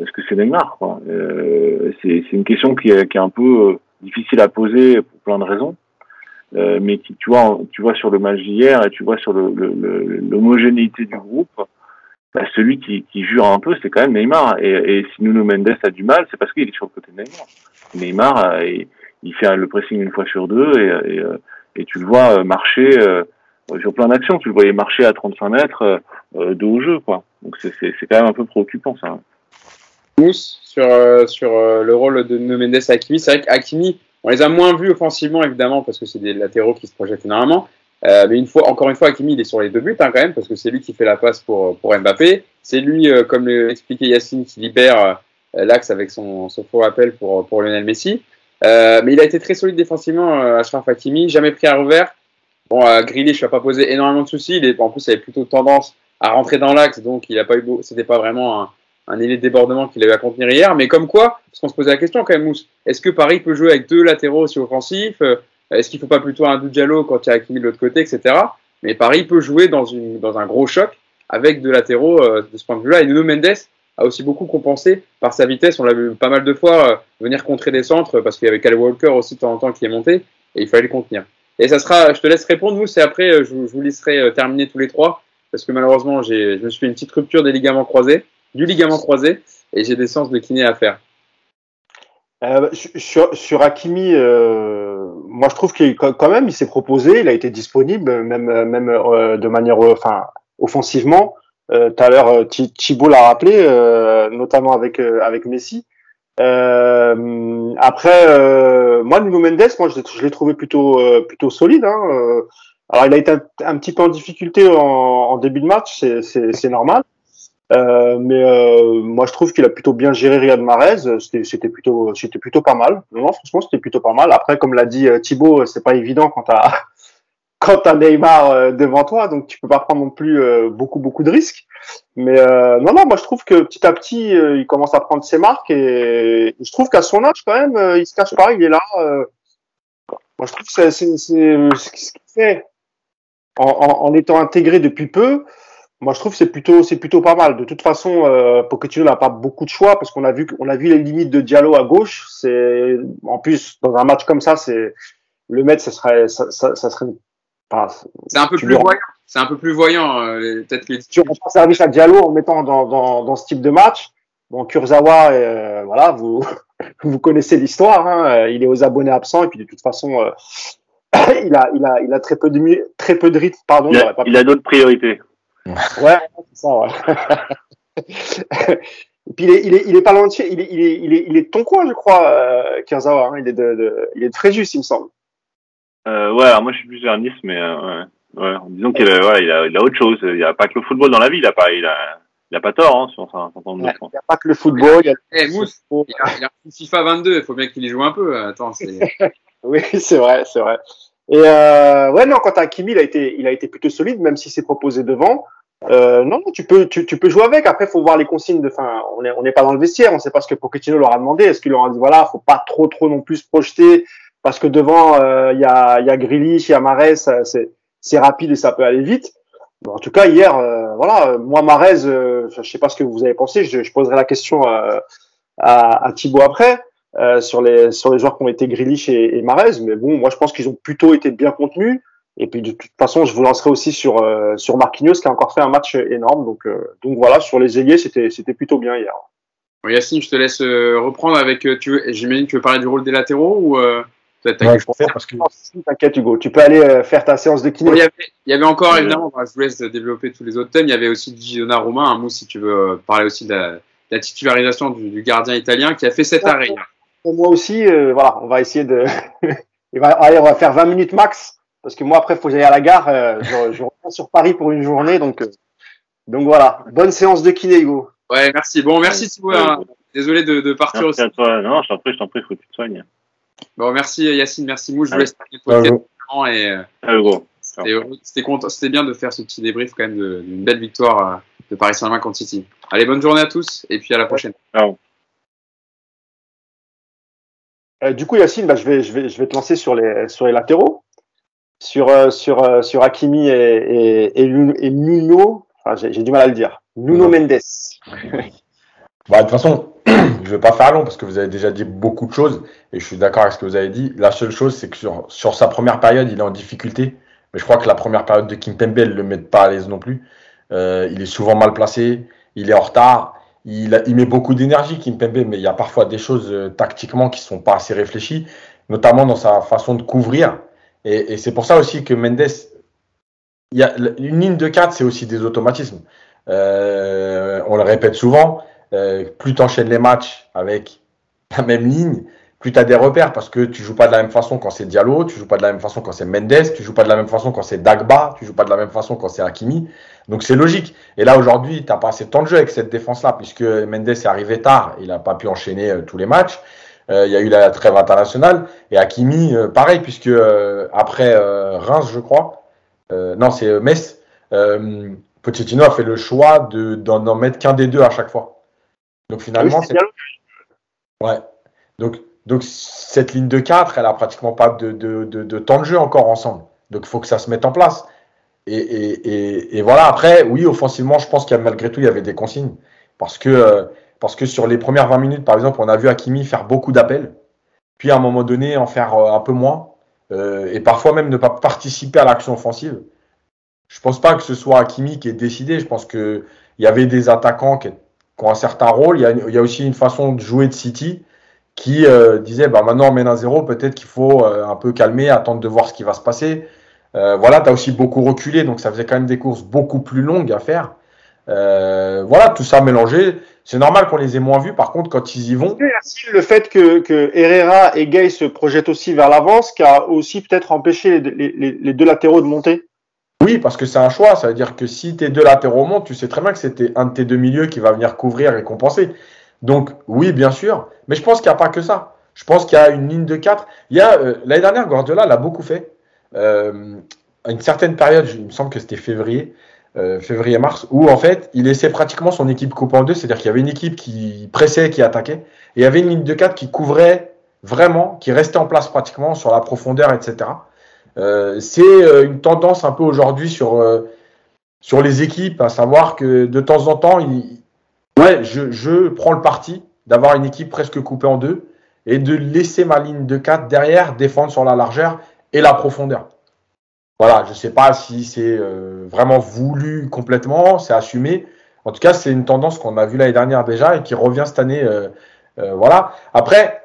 Speaker 4: est-ce que c'est Neymar quoi? Euh, C'est une question qui est, qui est, un peu euh, difficile à poser pour plein de raisons, euh, mais qui, tu vois, tu vois sur le match d'hier et tu vois sur l'homogénéité le, le, du groupe, bah, celui qui, qui jure un peu, c'est quand même Neymar. Et, et si Nuno Mendes a du mal, c'est parce qu'il est sur le côté de Neymar. Neymar, euh, il, il, fait le pressing une fois sur deux et, et, euh, tu le vois marcher sur plein d'actions. Tu le voyais marcher à 35 mètres de haut jeu, quoi. Donc c'est quand même un peu préoccupant ça.
Speaker 1: Mousse sur, euh, sur euh, le rôle de Mendes et Hakimi. C'est vrai qu'Hakimi, on les a moins vus offensivement, évidemment, parce que c'est des latéraux qui se projettent énormément. Euh, mais une fois, encore une fois, Hakimi, il est sur les deux buts, hein, quand même, parce que c'est lui qui fait la passe pour, pour Mbappé. C'est lui, comme l'expliquait Yacine, qui libère l'axe avec son, son, faux appel pour, pour Lionel Messi. mais il a été très solide défensivement, Ashraf Hakimi, jamais pris à revers. Bon, à Grealish, ne va pas poser énormément de soucis. Il est, en plus, il avait plutôt tendance à rentrer dans l'axe, donc il a pas eu beau, c'était pas vraiment un, un élé de débordement qu'il avait à contenir hier. Mais comme quoi, parce qu'on se posait la question quand même, Mousse, est-ce que Paris peut jouer avec deux latéraux aussi offensifs euh, Est-ce qu'il ne faut pas plutôt un Dujalo quand il y a Hakimi de l'autre côté, etc. Mais Paris peut jouer dans, une, dans un gros choc avec deux latéraux euh, de ce point de vue-là. Et Nuno Mendes a aussi beaucoup compensé par sa vitesse. On l'a vu pas mal de fois euh, venir contrer des centres parce qu'il y avait Kyle Walker aussi de temps en temps qui est monté et il fallait le contenir. Et ça sera, je te laisse répondre, Mousse, et après je, je vous laisserai terminer tous les trois parce que malheureusement, je me suis fait une petite rupture des ligaments croisés du ligament croisé et j'ai des séances de kiné à faire.
Speaker 2: Euh, sur, sur Hakimi, euh, moi je trouve qu'il quand même il s'est proposé, il a été disponible, même euh, de manière, enfin offensivement. Tout à l'heure, Thibault l'a rappelé, notamment avec avec Messi. après, moi Nuno Mendes, moi je, l'ai trouvé plutôt plutôt solide. Hein. alors il a été un, petit peu en difficulté en, en début de match, c'est normal. Euh, mais euh, moi, je trouve qu'il a plutôt bien géré Riyad Mahrez. C'était plutôt, c'était plutôt pas mal. Non, franchement, c'était plutôt pas mal. Après, comme l'a dit euh, Thibaut, c'est pas évident quand t'as <laughs> quand tu as Neymar euh, devant toi, donc tu peux pas prendre non plus euh, beaucoup beaucoup de risques. Mais euh, non, non, moi je trouve que petit à petit, il commence à prendre ses marques et je trouve qu'à son âge quand même, il se cache pas, il est là. moi je trouve que c'est ce qu'il fait en, en, en, étant intégré depuis peu. Moi je trouve que c'est plutôt c'est plutôt pas mal. De toute façon, euh, Pochettino n'a pas beaucoup de choix parce qu'on a vu on a vu les limites de Diallo à gauche. C'est en plus dans un match comme ça, c'est le mettre, ça serait ça, ça, ça serait
Speaker 1: c'est un peu plus voyant. C'est un peu plus voyant. Euh, peut-être les...
Speaker 2: Tu rends pas service à Diallo en mettant dans, dans, dans ce type de match. Bon, Kurzawa, euh, voilà, vous, <laughs> vous connaissez l'histoire. Hein, il est aux abonnés absents et puis de toute façon, euh, <coughs> il a, il a, il a très peu de très peu de rythme. Pardon.
Speaker 4: Il a, il a d'autres priorités.
Speaker 2: Ouais, c'est ça. Ouais. et <laughs> puis il est, il est, il est pas loin de il est, il est, il est, il est de ton coin, je crois, euh, Kurzawa. Hein, il est de, de, il est de Fréjus, il me semble.
Speaker 4: Euh, ouais, alors moi je suis plus vers Nice, mais euh, ouais. ouais. Disons qu'il a, il a, il a autre chose. Il n'y a pas que le football dans la vie. Il a pas, il a, il a pas tort, hein, sur
Speaker 2: un certain nombre Il n'y a pas que le football. Il y a,
Speaker 1: hey, Mousse, il a, il a FIFA 22. Il faut bien qu'il y joue un peu. Attends, c'est. <laughs>
Speaker 2: oui, c'est vrai, c'est vrai. Et euh, ouais, non, quant à Kimi, il a été, il a été plutôt solide, même si c'est proposé devant. Euh, non, tu peux, tu, tu, peux jouer avec. Après, faut voir les consignes de. Enfin, on n'est on est pas dans le vestiaire. On sait pas ce que Pochettino leur a demandé. Est-ce qu'il leur a dit voilà, faut pas trop, trop non plus se projeter? Parce que devant, euh, il y a, y a Grealish, il y a Marez, c'est rapide et ça peut aller vite. Bon, en tout cas, hier, euh, voilà, moi, Marez, euh, je sais pas ce que vous avez pensé, je, je poserai la question à, à, Thibaut après. Sur les sur les joueurs qui ont été Grealish et, et Marez, mais bon, moi je pense qu'ils ont plutôt été bien contenus. Et puis de toute façon, je vous lancerai aussi sur sur Marquinhos qui a encore fait un match énorme. Donc donc voilà, sur les ailiers, c'était c'était plutôt bien hier.
Speaker 1: Bon, Yacine, je te laisse reprendre avec. Tu j'imagine que tu veux parler du rôle des latéraux ou
Speaker 2: T'inquiète, Hugo. Tu peux aller euh, faire ta séance de kiné.
Speaker 1: il, y avait, encore, évidemment, je vous laisse développer tous les autres thèmes. Il y avait aussi Gidona Romain, un mot si tu veux euh, parler aussi de la, titularisation du, gardien italien qui a fait cet arrêt.
Speaker 2: Moi aussi, euh, voilà, on va essayer de. <laughs> allez, on va faire 20 minutes max. Parce que moi, après, il faut que j'aille à la gare. je, je, reviens sur Paris pour une journée. Donc, donc voilà. Bonne séance de kiné, Hugo.
Speaker 1: Ouais, merci. Bon, merci Thibaut. Hein. Désolé de, de partir
Speaker 4: merci aussi. À toi. Non, je t'en prie, je t'en prie, faut que tu te soignes.
Speaker 1: Bon, merci Yacine, merci Mou. Je vous laisse terminer et c'était bien de faire ce petit débrief quand même d'une belle victoire euh, de Paris Saint-Germain contre City. Allez, bonne journée à tous et puis à la prochaine.
Speaker 2: Euh, du coup, Yacine, bah, je, vais, je, vais, je vais te lancer sur les, sur les latéraux, sur, euh, sur, sur Hakimi et, et, et, Nuno. Enfin, j'ai du mal à le dire. Nuno Mendes. <laughs>
Speaker 3: bah, de toute façon, <clears throat> je vais pas faire long parce que vous avez déjà dit beaucoup de choses et je suis d'accord avec ce que vous avez dit. La seule chose, c'est que sur, sur sa première période, il est en difficulté. Mais je crois que la première période de Kimpembe, elle ne le met pas à l'aise non plus. Euh, il est souvent mal placé, il est en retard, il, met beaucoup d'énergie, Kimpembe, mais il y a parfois des choses euh, tactiquement qui sont pas assez réfléchies, notamment dans sa façon de couvrir. Et, c'est pour ça aussi que Mendes, y a, une ligne de 4, c'est aussi des automatismes. Euh, on le répète souvent, euh, plus tu enchaînes les matchs avec la même ligne, plus tu as des repères parce que tu joues pas de la même façon quand c'est Diallo, tu joues pas de la même façon quand c'est Mendes, tu joues pas de la même façon quand c'est Dagba, tu joues pas de la même façon quand c'est Hakimi. Donc c'est logique. Et là aujourd'hui, tu n'as pas assez de temps de jeu avec cette défense-là puisque Mendes est arrivé tard, il n'a pas pu enchaîner euh, tous les matchs. Euh, il y a eu la trêve internationale et Hakimi, pareil, puisque après Reims, je crois, non, c'est Metz, Pochettino a fait le choix de d'en mettre qu'un des deux à chaque fois. Donc finalement, c'est. Ouais. Donc, donc cette ligne de 4, elle a pratiquement pas de, de, de, temps de jeu encore ensemble. Donc il faut que ça se mette en place. Et, et, et, voilà, après, oui, offensivement, je pense qu'il y a malgré tout, il y avait des consignes. Parce que, euh, parce que sur les premières 20 minutes, par exemple, on a vu Hakimi faire beaucoup d'appels. Puis à un moment donné, en faire euh, un peu moins. Euh, et parfois même ne pas participer à l'action offensive. Je pense pas que ce soit Hakimi qui ait décidé. Je pense qu'il y avait des attaquants qui, qui ont un certain rôle. Il y, a, il y a aussi une façon de jouer de City qui euh, disait bah, maintenant on mène un zéro, peut-être qu'il faut euh, un peu calmer, attendre de voir ce qui va se passer. Euh, voilà, tu as aussi beaucoup reculé, donc ça faisait quand même des courses beaucoup plus longues à faire. Voilà, tout ça mélangé. C'est normal qu'on les ait moins vus, par contre, quand ils y vont.
Speaker 2: Le fait que, que Herrera et Gay se projettent aussi vers l'avance, qui a aussi peut-être empêché les, les, les deux latéraux de monter
Speaker 3: oui, parce que c'est un choix. Ça veut dire que si tes deux latéraux montent, tu sais très bien que c'était un de tes deux milieux qui va venir couvrir et compenser. Donc, oui, bien sûr. Mais je pense qu'il n'y a pas que ça. Je pense qu'il y a une ligne de 4. Il y a, euh, l'année dernière, Guardiola l'a beaucoup fait. Euh, une certaine période, il me semble que c'était février, euh, février-mars, où en fait, il laissait pratiquement son équipe coupée en deux, c'est-à-dire qu'il y avait une équipe qui pressait, qui attaquait, et il y avait une ligne de 4 qui couvrait vraiment, qui restait en place pratiquement sur la profondeur, etc. C'est une tendance un peu aujourd'hui sur, sur les équipes, à savoir que de temps en temps, ouais, je, je prends le parti d'avoir une équipe presque coupée en deux et de laisser ma ligne de 4 derrière défendre sur la largeur et la profondeur. Voilà, je ne sais pas si c'est euh, vraiment voulu complètement, c'est assumé. En tout cas, c'est une tendance qu'on a vue l'année dernière déjà et qui revient cette année. Euh, euh, voilà. Après,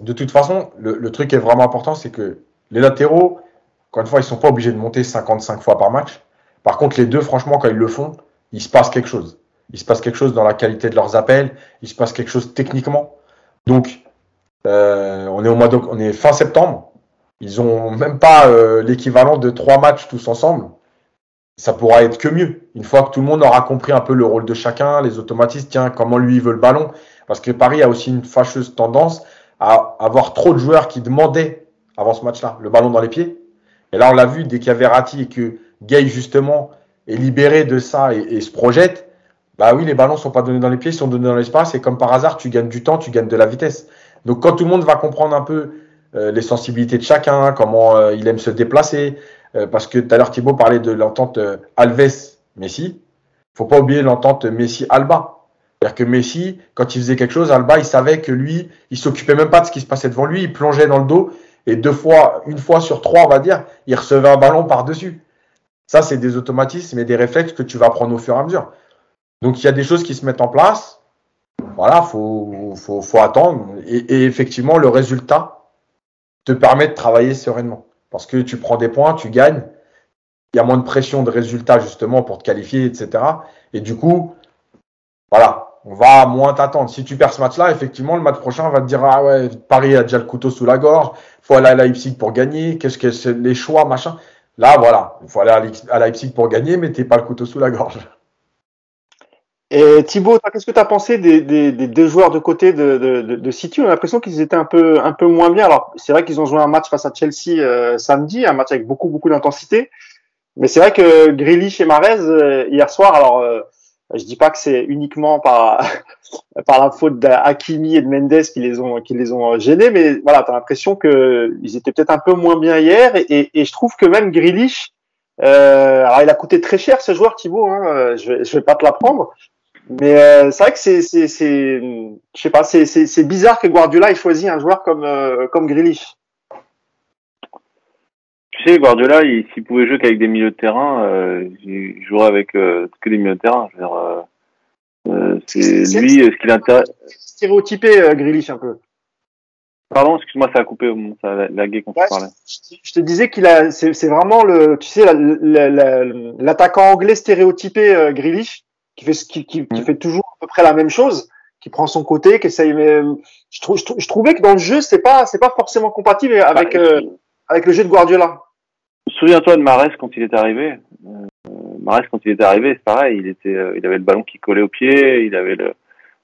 Speaker 3: de toute façon, le, truc qui est vraiment important, c'est que les latéraux, encore une fois, ils ne sont pas obligés de monter 55 fois par match. Par contre, les deux, franchement, quand ils le font, il se passe quelque chose. Il se passe quelque chose dans la qualité de leurs appels, il se passe quelque chose techniquement. Donc, on est au mois on est fin septembre. Ils ont même pas euh, l'équivalent de trois matchs tous ensemble. Ça pourra être que mieux. Une fois que tout le monde aura compris un peu le rôle de chacun, les automatistes, tiens, comment lui veut le ballon. Parce que Paris a aussi une fâcheuse tendance à avoir trop de joueurs qui demandaient avant ce match-là le ballon dans les pieds. Et là, on l'a vu, dès qu'il y avait Ratti et que Gay, justement, est libéré de ça et, se projette, bah oui, les ballons sont pas donnés dans les pieds, ils sont donnés dans l'espace. Et comme par hasard, tu gagnes du temps, tu gagnes de la vitesse. Donc quand tout le monde va comprendre un peu euh, les sensibilités de chacun, comment euh, il aime se déplacer. Euh, parce que tout à l'heure, Thibaut parlait de l'entente Alves-Messi. faut pas oublier l'entente Messi-Alba. C'est-à-dire que Messi, quand il faisait quelque chose, Alba, il savait que lui, il s'occupait même pas de ce qui se passait devant lui, il plongeait dans le dos et deux fois, une fois sur trois, on va dire, il recevait un ballon par-dessus. Ça, c'est des automatismes et des réflexes que tu vas prendre au fur et à mesure. Donc, il y a des choses qui se mettent en place. Voilà, faut, faut, faut attendre. et effectivement, le résultat, te permet de travailler sereinement. Parce que tu prends des points, tu gagnes, il y a moins de pression de résultats justement pour te qualifier, etc. Et du coup, voilà, on va moins t'attendre. Si tu perds ce match-là, effectivement, le match prochain, on va te dire ah ouais, Paris a déjà le couteau sous la gorge, faut aller à Leipzig pour gagner. Qu'est-ce que c'est les choix, machin. Là, voilà, il faut aller à Leipzig pour gagner, mais t'es pas le couteau sous la gorge.
Speaker 2: Et Thibaut, qu'est-ce que tu as pensé des, des, des, deux joueurs de côté de, de, de City? On a l'impression qu'ils étaient un peu, un peu moins bien. Alors, c'est vrai qu'ils ont joué un match face à Chelsea euh, samedi, un match avec beaucoup, beaucoup d'intensité. Mais c'est vrai que Grealish et Marez, euh, hier soir, alors, euh, je dis pas que c'est uniquement par, <laughs> par la faute d'Hakimi et de Mendes qui les ont, qui les ont gênés, mais voilà, tu as l'impression qu'ils étaient peut-être un peu moins bien hier. Et, et, je trouve que même Grealish, euh, alors il a coûté très cher ce joueur Thibaut, hein, je, vais, je vais pas te l'apprendre, mais euh, c'est vrai que c'est, c'est, c'est, je sais pas, c'est, c'est, c'est bizarre que Guardiola ait choisi un joueur comme euh, comme Grealish.
Speaker 4: Tu sais, Guardiola, s'il pouvait jouer qu'avec des milieux de terrain, euh, il jouerait avec euh, que des milieux de terrain. Je veux dire, euh, c'est lui, ce qu'il intéresse.
Speaker 2: Stéréotypé Grealish un peu.
Speaker 4: Pardon, excuse-moi, ça a coupé au moment, ça a lagué quand tu parlais.
Speaker 2: Je te disais qu'il a, c'est, c'est vraiment le, tu sais, l'attaquant anglais stéréotypé euh, Grealish qui fait qui, qui, qui, mm. fait toujours à peu près la même chose, qui prend son côté, qui essaye. Mais je, trouve, je, trouvais que dans le jeu, c'est pas c'est pas forcément compatible avec bah, euh, avec le jeu de Guardiola.
Speaker 4: Souviens-toi de Marès quand il est arrivé. Euh, Marès quand il est arrivé, c'est pareil. Il était, euh, il avait le ballon qui collait au pied. Il avait le,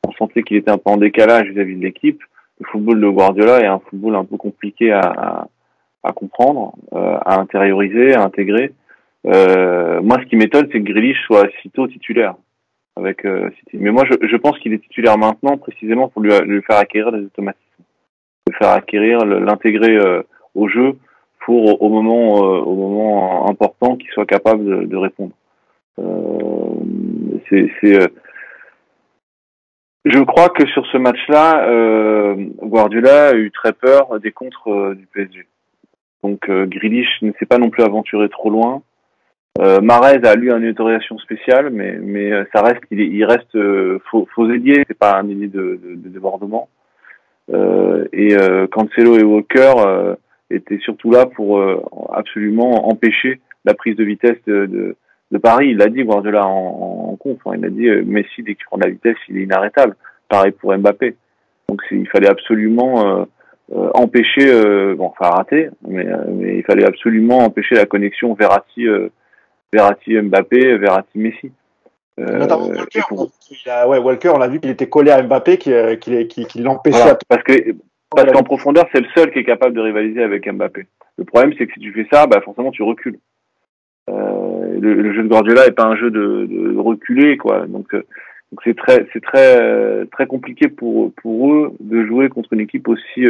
Speaker 4: on sentait qu'il était un peu en décalage vis-à-vis de l'équipe. Le football de Guardiola est un football un peu compliqué à, à, à comprendre, euh, à intérioriser, à intégrer. Euh, moi, ce qui m'étonne, c'est que Grealish soit si tôt titulaire euh. Mais moi, je, je pense qu'il est titulaire maintenant, précisément pour lui, lui, faire acquérir des automatismes, lui faire acquérir, l'intégrer euh, au jeu pour au moment, euh, au moment important qu'il soit capable de, de répondre. c'est, je crois que sur ce match-là, Guardiola a eu très peur des contres du PSG. Donc Grealish ne s'est pas non plus aventuré trop loin. Euh, Marez a lui une autorisation spéciale, mais mais euh, ça reste il, il reste euh, faux, ailier, c'est pas un ailier de, de, de débordement. Euh, et euh, Cancelo et Walker euh, étaient surtout là pour absolument empêcher la prise de vitesse de, de, de Paris. Il l'a dit Guardiola en, en conf, hein. il a dit Messi dès qu'il prend de la vitesse, il est inarrêtable. Pareil pour Mbappé. Donc il fallait absolument empêcher, bon, enfin rater, mais, mais il fallait absolument empêcher la connexion Verratti. Verratti Mbappé, Verratti Messi.
Speaker 2: Euh, ouais, Walker, on a vu qu'il était collé à Mbappé, qui, euh, qui, qui, l'empêchait.
Speaker 4: parce que parce qu'en profondeur, c'est le seul qui est capable de rivaliser avec Mbappé. Le problème, c'est que si tu fais ça, bah forcément, tu recules. le, jeu de Guardiola est pas un jeu de, de reculer, quoi. Donc donc c'est très c'est très très compliqué pour pour eux de jouer contre une équipe aussi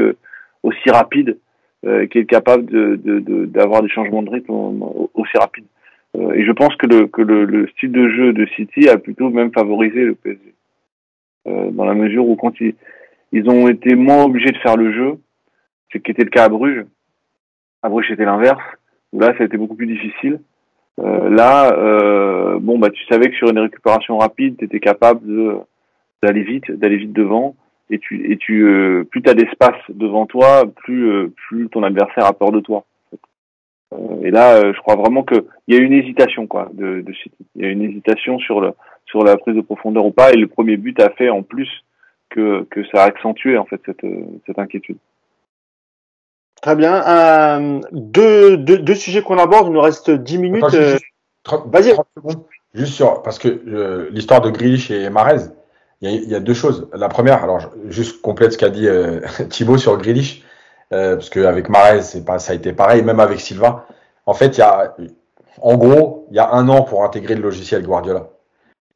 Speaker 4: aussi rapide euh, qui est capable de d'avoir des changements de rythme aussi rapides. Euh, et je pense que le que le, le, style de jeu de City a plutôt même favorisé le PSG euh, dans la mesure où quand ils ils ont été moins obligés de faire le jeu, ce qui était le cas à Bruges. À Bruges c'était l'inverse là ça a été beaucoup plus difficile. Euh, là, euh, bon bah tu savais que sur une récupération rapide, tu étais capable de d'aller vite, d'aller vite devant et tu et tu euh, plus tu as d'espace devant toi, plus euh, plus ton adversaire a peur de toi. Euh, et là, je crois vraiment que il y a une hésitation quoi de, de City. Il y a une hésitation sur le sur la prise de profondeur ou pas. Et le premier but a fait en plus que que ça a accentué en fait cette cette inquiétude.
Speaker 2: Très bien. deux, deux, deux, sujets qu'on aborde. Il nous reste 10 minutes.
Speaker 3: Vas-y. Juste sur parce que l'histoire de Grealish et Marez il y, a, deux choses. La première, alors juste complète ce qu'a dit euh, <laughs> Thibaut sur Grealish, euh, parce qu'avec pas, ça a été pareil, même avec Silva. En fait, il y a, en gros, il y a un an pour intégrer le logiciel Guardiola.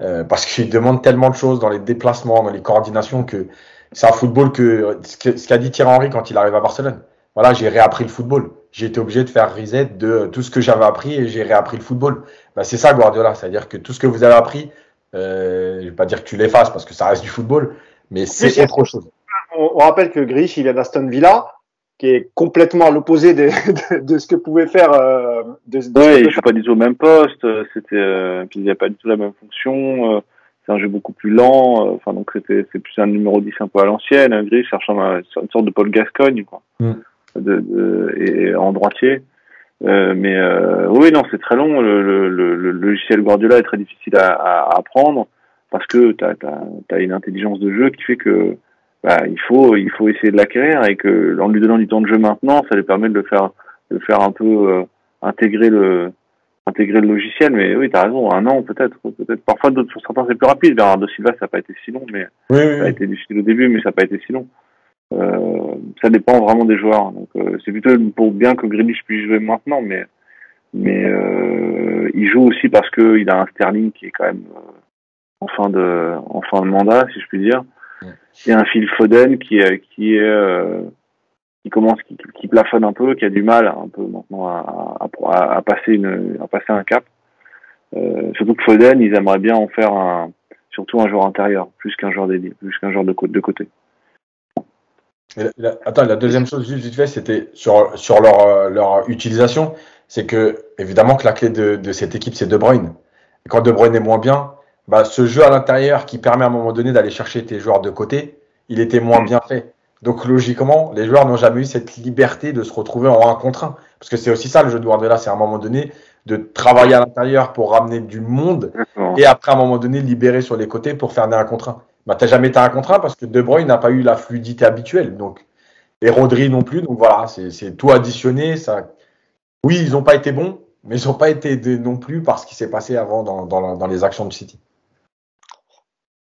Speaker 3: Euh, parce qu'il demande tellement de choses dans les déplacements, dans les coordinations, que c'est un football que ce qu'a dit Thierry Henry quand il arrive à Barcelone. Voilà, j'ai réappris le football. J'ai été obligé de faire reset de tout ce que j'avais appris et j'ai réappris le football. Bah, c'est ça Guardiola, c'est-à-dire que tout ce que vous avez appris, euh, je vais pas dire que tu l'effaces parce que ça reste du football, mais c'est autre chose.
Speaker 2: On, rappelle que Grish, il est d'Aston Villa, qui est complètement à l'opposé de, de, ce que pouvait faire. Euh,
Speaker 4: de, ouais, il joue pas du tout au même poste. Euh, c'était, euh, puis il n'y a pas du tout la même fonction. Euh, c'est un jeu beaucoup plus lent. Enfin donc c'était, c'est plus un numéro 10 un peu à l'ancienne. Grish cherchant une sorte de Paul Gascogne, quoi, mm. de, de, et en droitier. Euh, mais euh, oui, non, c'est très long. Le, le, le, logiciel Guardiola est très difficile à, à apprendre parce que tu as, as, une intelligence de jeu qui fait que bah, il faut il faut essayer de l'acquérir et que en lui donnant du temps de jeu maintenant, ça lui permet de le faire de faire un peu euh, intégrer le intégrer le logiciel. Mais oui, tu as raison, un an peut-être, peut-être parfois d'autres sur certains c'est plus rapide. Bernardo Silva, ça n'a pas été si long, mais oui, ça a été difficile au début, mais ça n'a pas été si long. Euh, ça dépend vraiment des joueurs. Donc euh, c'est plutôt pour bien que Grealish puisse jouer maintenant, mais mais euh, il joue aussi parce que il a un Sterling qui est quand même en fin de en fin de mandat, si je puis dire. Il y a un Phil Foden qui qui est qui commence qui, qui, plafonne un peu, qui a du mal un peu maintenant à, à, à passer une à passer un cap. Euh, surtout que Foden, ils aimeraient bien en faire un surtout un joueur intérieur, plus qu'un joueur dédié, plus qu'un joueur de, de côté
Speaker 3: la, attends, la deuxième chose, juste vite fait, c'était sur, sur leur, euh, leur utilisation. C'est que, évidemment, que la clé de, de cette équipe, c'est De Bruyne. Et quand De Bruyne est moins bien, bah, ce jeu à l'intérieur qui permet à un moment donné d'aller chercher tes joueurs de côté, il était moins bien fait. Donc, logiquement, les joueurs n'ont jamais eu cette liberté de se retrouver en un contre un. Parce que c'est aussi ça, le jeu de Guardiola, c'est à un moment donné de travailler à l'intérieur pour ramener du monde et après, à un moment donné, libérer sur les côtés pour faire des un contre un bah, tu n'as jamais été un contrat parce que De Bruyne n'a pas eu la fluidité habituelle. Donc, et Rodri non plus. Donc voilà, c'est tout additionné. Ça... Oui, ils n'ont pas été bons, mais ils n'ont pas été non plus par ce qui s'est passé avant dans, dans, dans, les actions de City.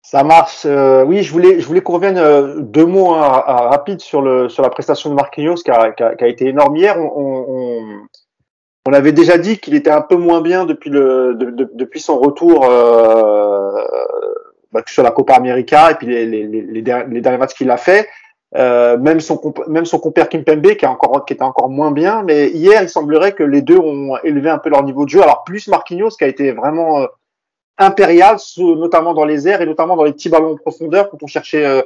Speaker 2: Ça marche. Euh, oui, je voulais, je voulais qu'on revienne euh, deux mots hein, rapides sur, le, sur la prestation de Marquinhos qui a, qui a, qui a été énorme hier. On, on, on avait déjà dit qu'il était un peu moins bien depuis, le, de, de, depuis son retour euh, bah, sur la Copa América et puis les, les, les, les derniers matchs qu'il a fait. Euh, même son même son compère Kimpembe qui est encore qui était encore moins bien mais hier il semblerait que les deux ont élevé un peu leur niveau de jeu alors plus Marquinhos qui a été vraiment euh, impérial notamment dans les airs et notamment dans les petits ballons en profondeur quand on cherchait euh,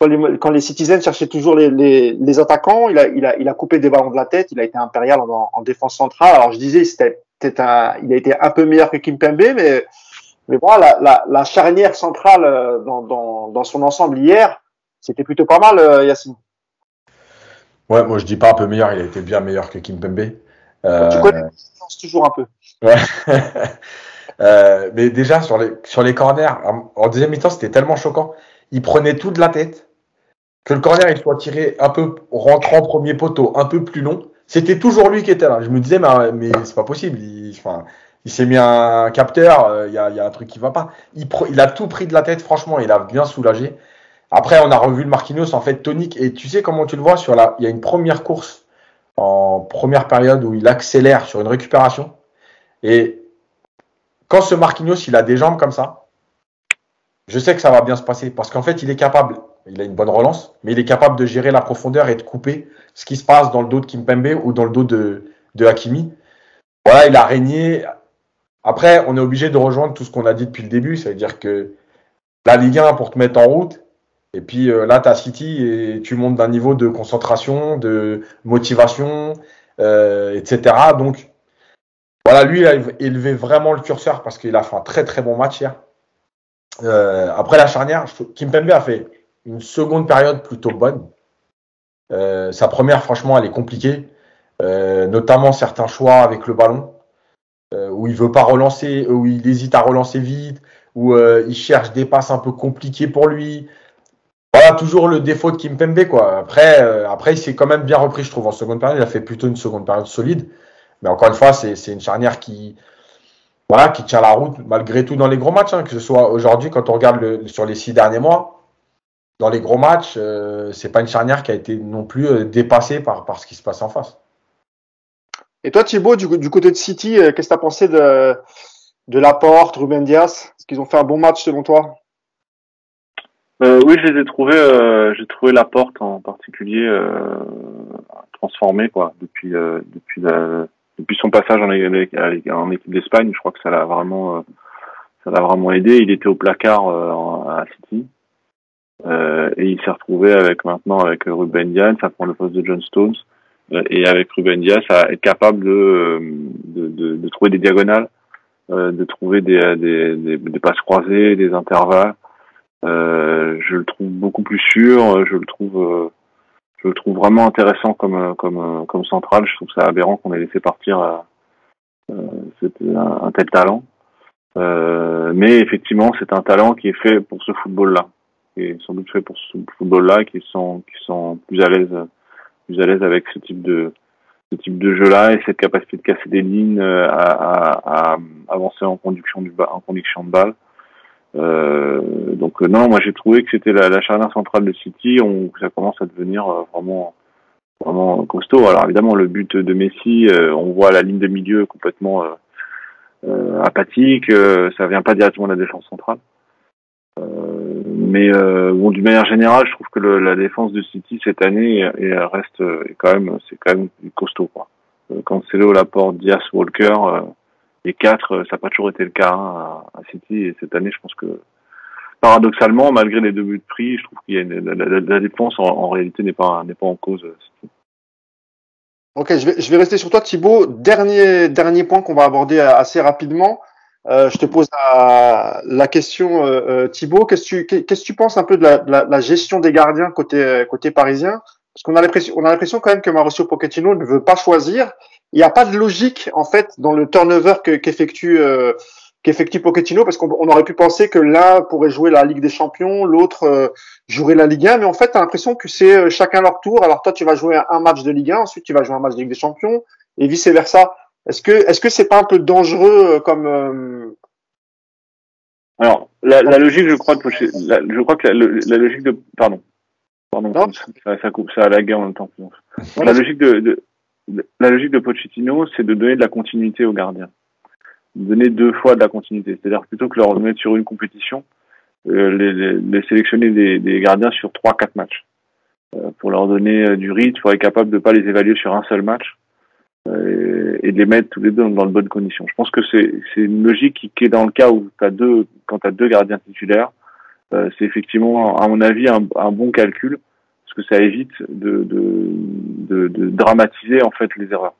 Speaker 2: quand, les, quand, les, citizens cherchaient toujours les, les, les, attaquants il a, il a il a coupé des ballons de la tête il a été impérial en, en défense centrale alors je disais c'était un il a été un peu meilleur que Kimpembe mais mais voilà, la, la, charnière centrale euh, dans, dans, dans, son ensemble hier, c'était plutôt pas mal, euh, Yacine.
Speaker 3: Ouais, moi je dis pas un peu meilleur, il a été bien meilleur que Kim Pembe.
Speaker 2: Euh... Tu connais toujours un peu.
Speaker 3: Ouais. <laughs> euh, mais déjà sur les, sur les corners, en deuxième mi-temps, c'était tellement choquant. Il prenait tout de la tête. Que le corner il soit tiré un peu rentrant premier poteau, un peu plus long. C'était toujours lui qui était là. Je me disais, mais, mais c'est pas possible. Il, il s'est mis un capteur, euh, il y, a, y, a, un truc qui va pas. Il, il, a tout pris de la tête, franchement, il a bien soulagé. Après, on a revu le Marquinhos en fait tonique. Et tu sais comment tu le vois sur la, il y a une première course en première période où il accélère sur une récupération. Et quand ce Marquinhos, il a des jambes comme ça, je sais que ça va bien se passer parce qu'en fait, il est capable, il a une bonne relance, mais il est capable de gérer la profondeur et de couper ce qui se passe dans le dos de Kimpembe ou dans le dos de, de Hakimi. Voilà, il a régné. Après, on est obligé de rejoindre tout ce qu'on a dit depuis le début, c'est-à-dire que la Ligue 1 pour te mettre en route, et puis euh, là, tu as City et tu montes d'un niveau de concentration, de motivation, euh, etc. Donc, voilà, lui, il a élevé vraiment le curseur parce qu'il a fait un très très bon match hier. Euh, après la charnière, Kimpembe a fait une seconde période plutôt bonne. Euh, sa première, franchement, elle est compliquée, euh, notamment certains choix avec le ballon, où il veut pas relancer, où il hésite à relancer vite, où il cherche des passes un peu compliquées pour lui. Voilà, toujours le défaut de Kimpembe, quoi. Après, après il s'est quand même bien repris, je trouve, en seconde période. Il a fait plutôt une seconde période solide. Mais encore une fois, c'est une charnière qui, voilà, qui tient la route malgré tout dans les gros matchs, hein, que ce soit aujourd'hui quand on regarde le, sur les six derniers mois, dans les gros matchs, euh, c'est pas une charnière qui a été non plus euh, dépassée par, par ce qui se passe en face.
Speaker 2: Et toi Thibaut, du, du côté de City, euh, qu'est-ce que tu as pensé de, de Laporte, Ruben Diaz Est-ce qu'ils ont fait un bon match selon toi?
Speaker 4: Oui, je les ai trouvés, j'ai trouvé Laporte en particulier transformé quoi depuis depuis la depuis son passage en, équipe d'Espagne, je crois que ça l'a vraiment, euh, ça l'a vraiment aidé. Il était au placard euh, à City. Euh, et il s'est retrouvé avec maintenant avec Ruben Diaz, ça prend le poste de John Stones, et avec Ruben Diaz, à être capable de, de, de, trouver des diagonales, de trouver des, des, des, passes croisées, des intervalles. je le trouve beaucoup plus sûr, je le trouve je le trouve vraiment intéressant comme euh, comme euh, comme central. Je trouve ça aberrant qu'on ait laissé partir euh, un, un, tel talent. Mais effectivement, c'est un talent qui est fait pour ce football-là, qui est sans doute fait pour ce football-là, qui sont qui sont plus à l'aise plus à l'aise avec ce type de ce type de jeu-là et cette capacité de casser des lignes, à, à, à avancer en conduction du en conduction de balle. Euh, donc euh, non, moi j'ai trouvé que c'était la, la, charnière centrale de City, on, ça commence à devenir euh, vraiment vraiment costaud. Alors évidemment le but de Messi, on voit la ligne de milieu complètement euh, apathique, ça vient pas directement de la défense centrale. mais bon, d'une manière générale, je trouve que le, la défense de City cette année et, reste est quand même c'est quand même costaud quoi. Cancelo, Laporte, Diaz, Walker, les quatre, euh, ça n'a pas toujours été le cas hein, à City. Et cette année, je pense que paradoxalement, malgré les deux buts de prix, je trouve qu'il y a une, la, défense en, réalité n'est pas n'est pas en cause. Euh,
Speaker 2: ok, je vais, je vais rester sur toi, Thibaut. Dernier dernier point qu'on va aborder assez rapidement. Euh, je te pose la, la question, euh, Thibaut. Qu'est-ce que tu qu'est-ce que tu penses un peu de la, de la, gestion des gardiens côté côté parisien? Parce qu'on a l'impression on a l'impression quand même que Mauricio Pochettino ne veut pas choisir il n'y a pas de logique en fait dans le turnover qu'effectue euh, qu'effectue Pochettino parce qu'on aurait pu penser que l'un pourrait jouer la Ligue des Champions, l'autre euh, jouerait la Ligue 1, mais en fait, tu as l'impression que c'est euh, chacun leur tour. Alors toi, tu vas jouer un match de Ligue 1, ensuite tu vas jouer un match de Ligue des Champions et vice versa. Est-ce que est-ce que c'est pas un peu dangereux euh, comme
Speaker 4: Alors la, logique, je crois, de je crois que la, logique de pardon, pardon, ça, ça, coupe, ça a la guerre en même temps. La logique de, de la logique de Pochettino, c'est de donner de la continuité aux gardiens. Donner deux fois de la continuité. C'est-à-dire plutôt que leur mettre sur une compétition, euh, les, les, sélectionner des, des, gardiens sur trois, quatre matchs. Euh, pour leur donner euh, du rythme, pour être capable de pas les évaluer sur un seul match euh, et de les mettre tous les deux dans de bonnes conditions. Je pense que c'est une logique qui, qui, est dans le cas où as deux, quand tu as deux gardiens titulaires, c'est effectivement, à mon avis, un, bon calcul parce que ça évite de, de, de, dramatiser en fait les erreurs.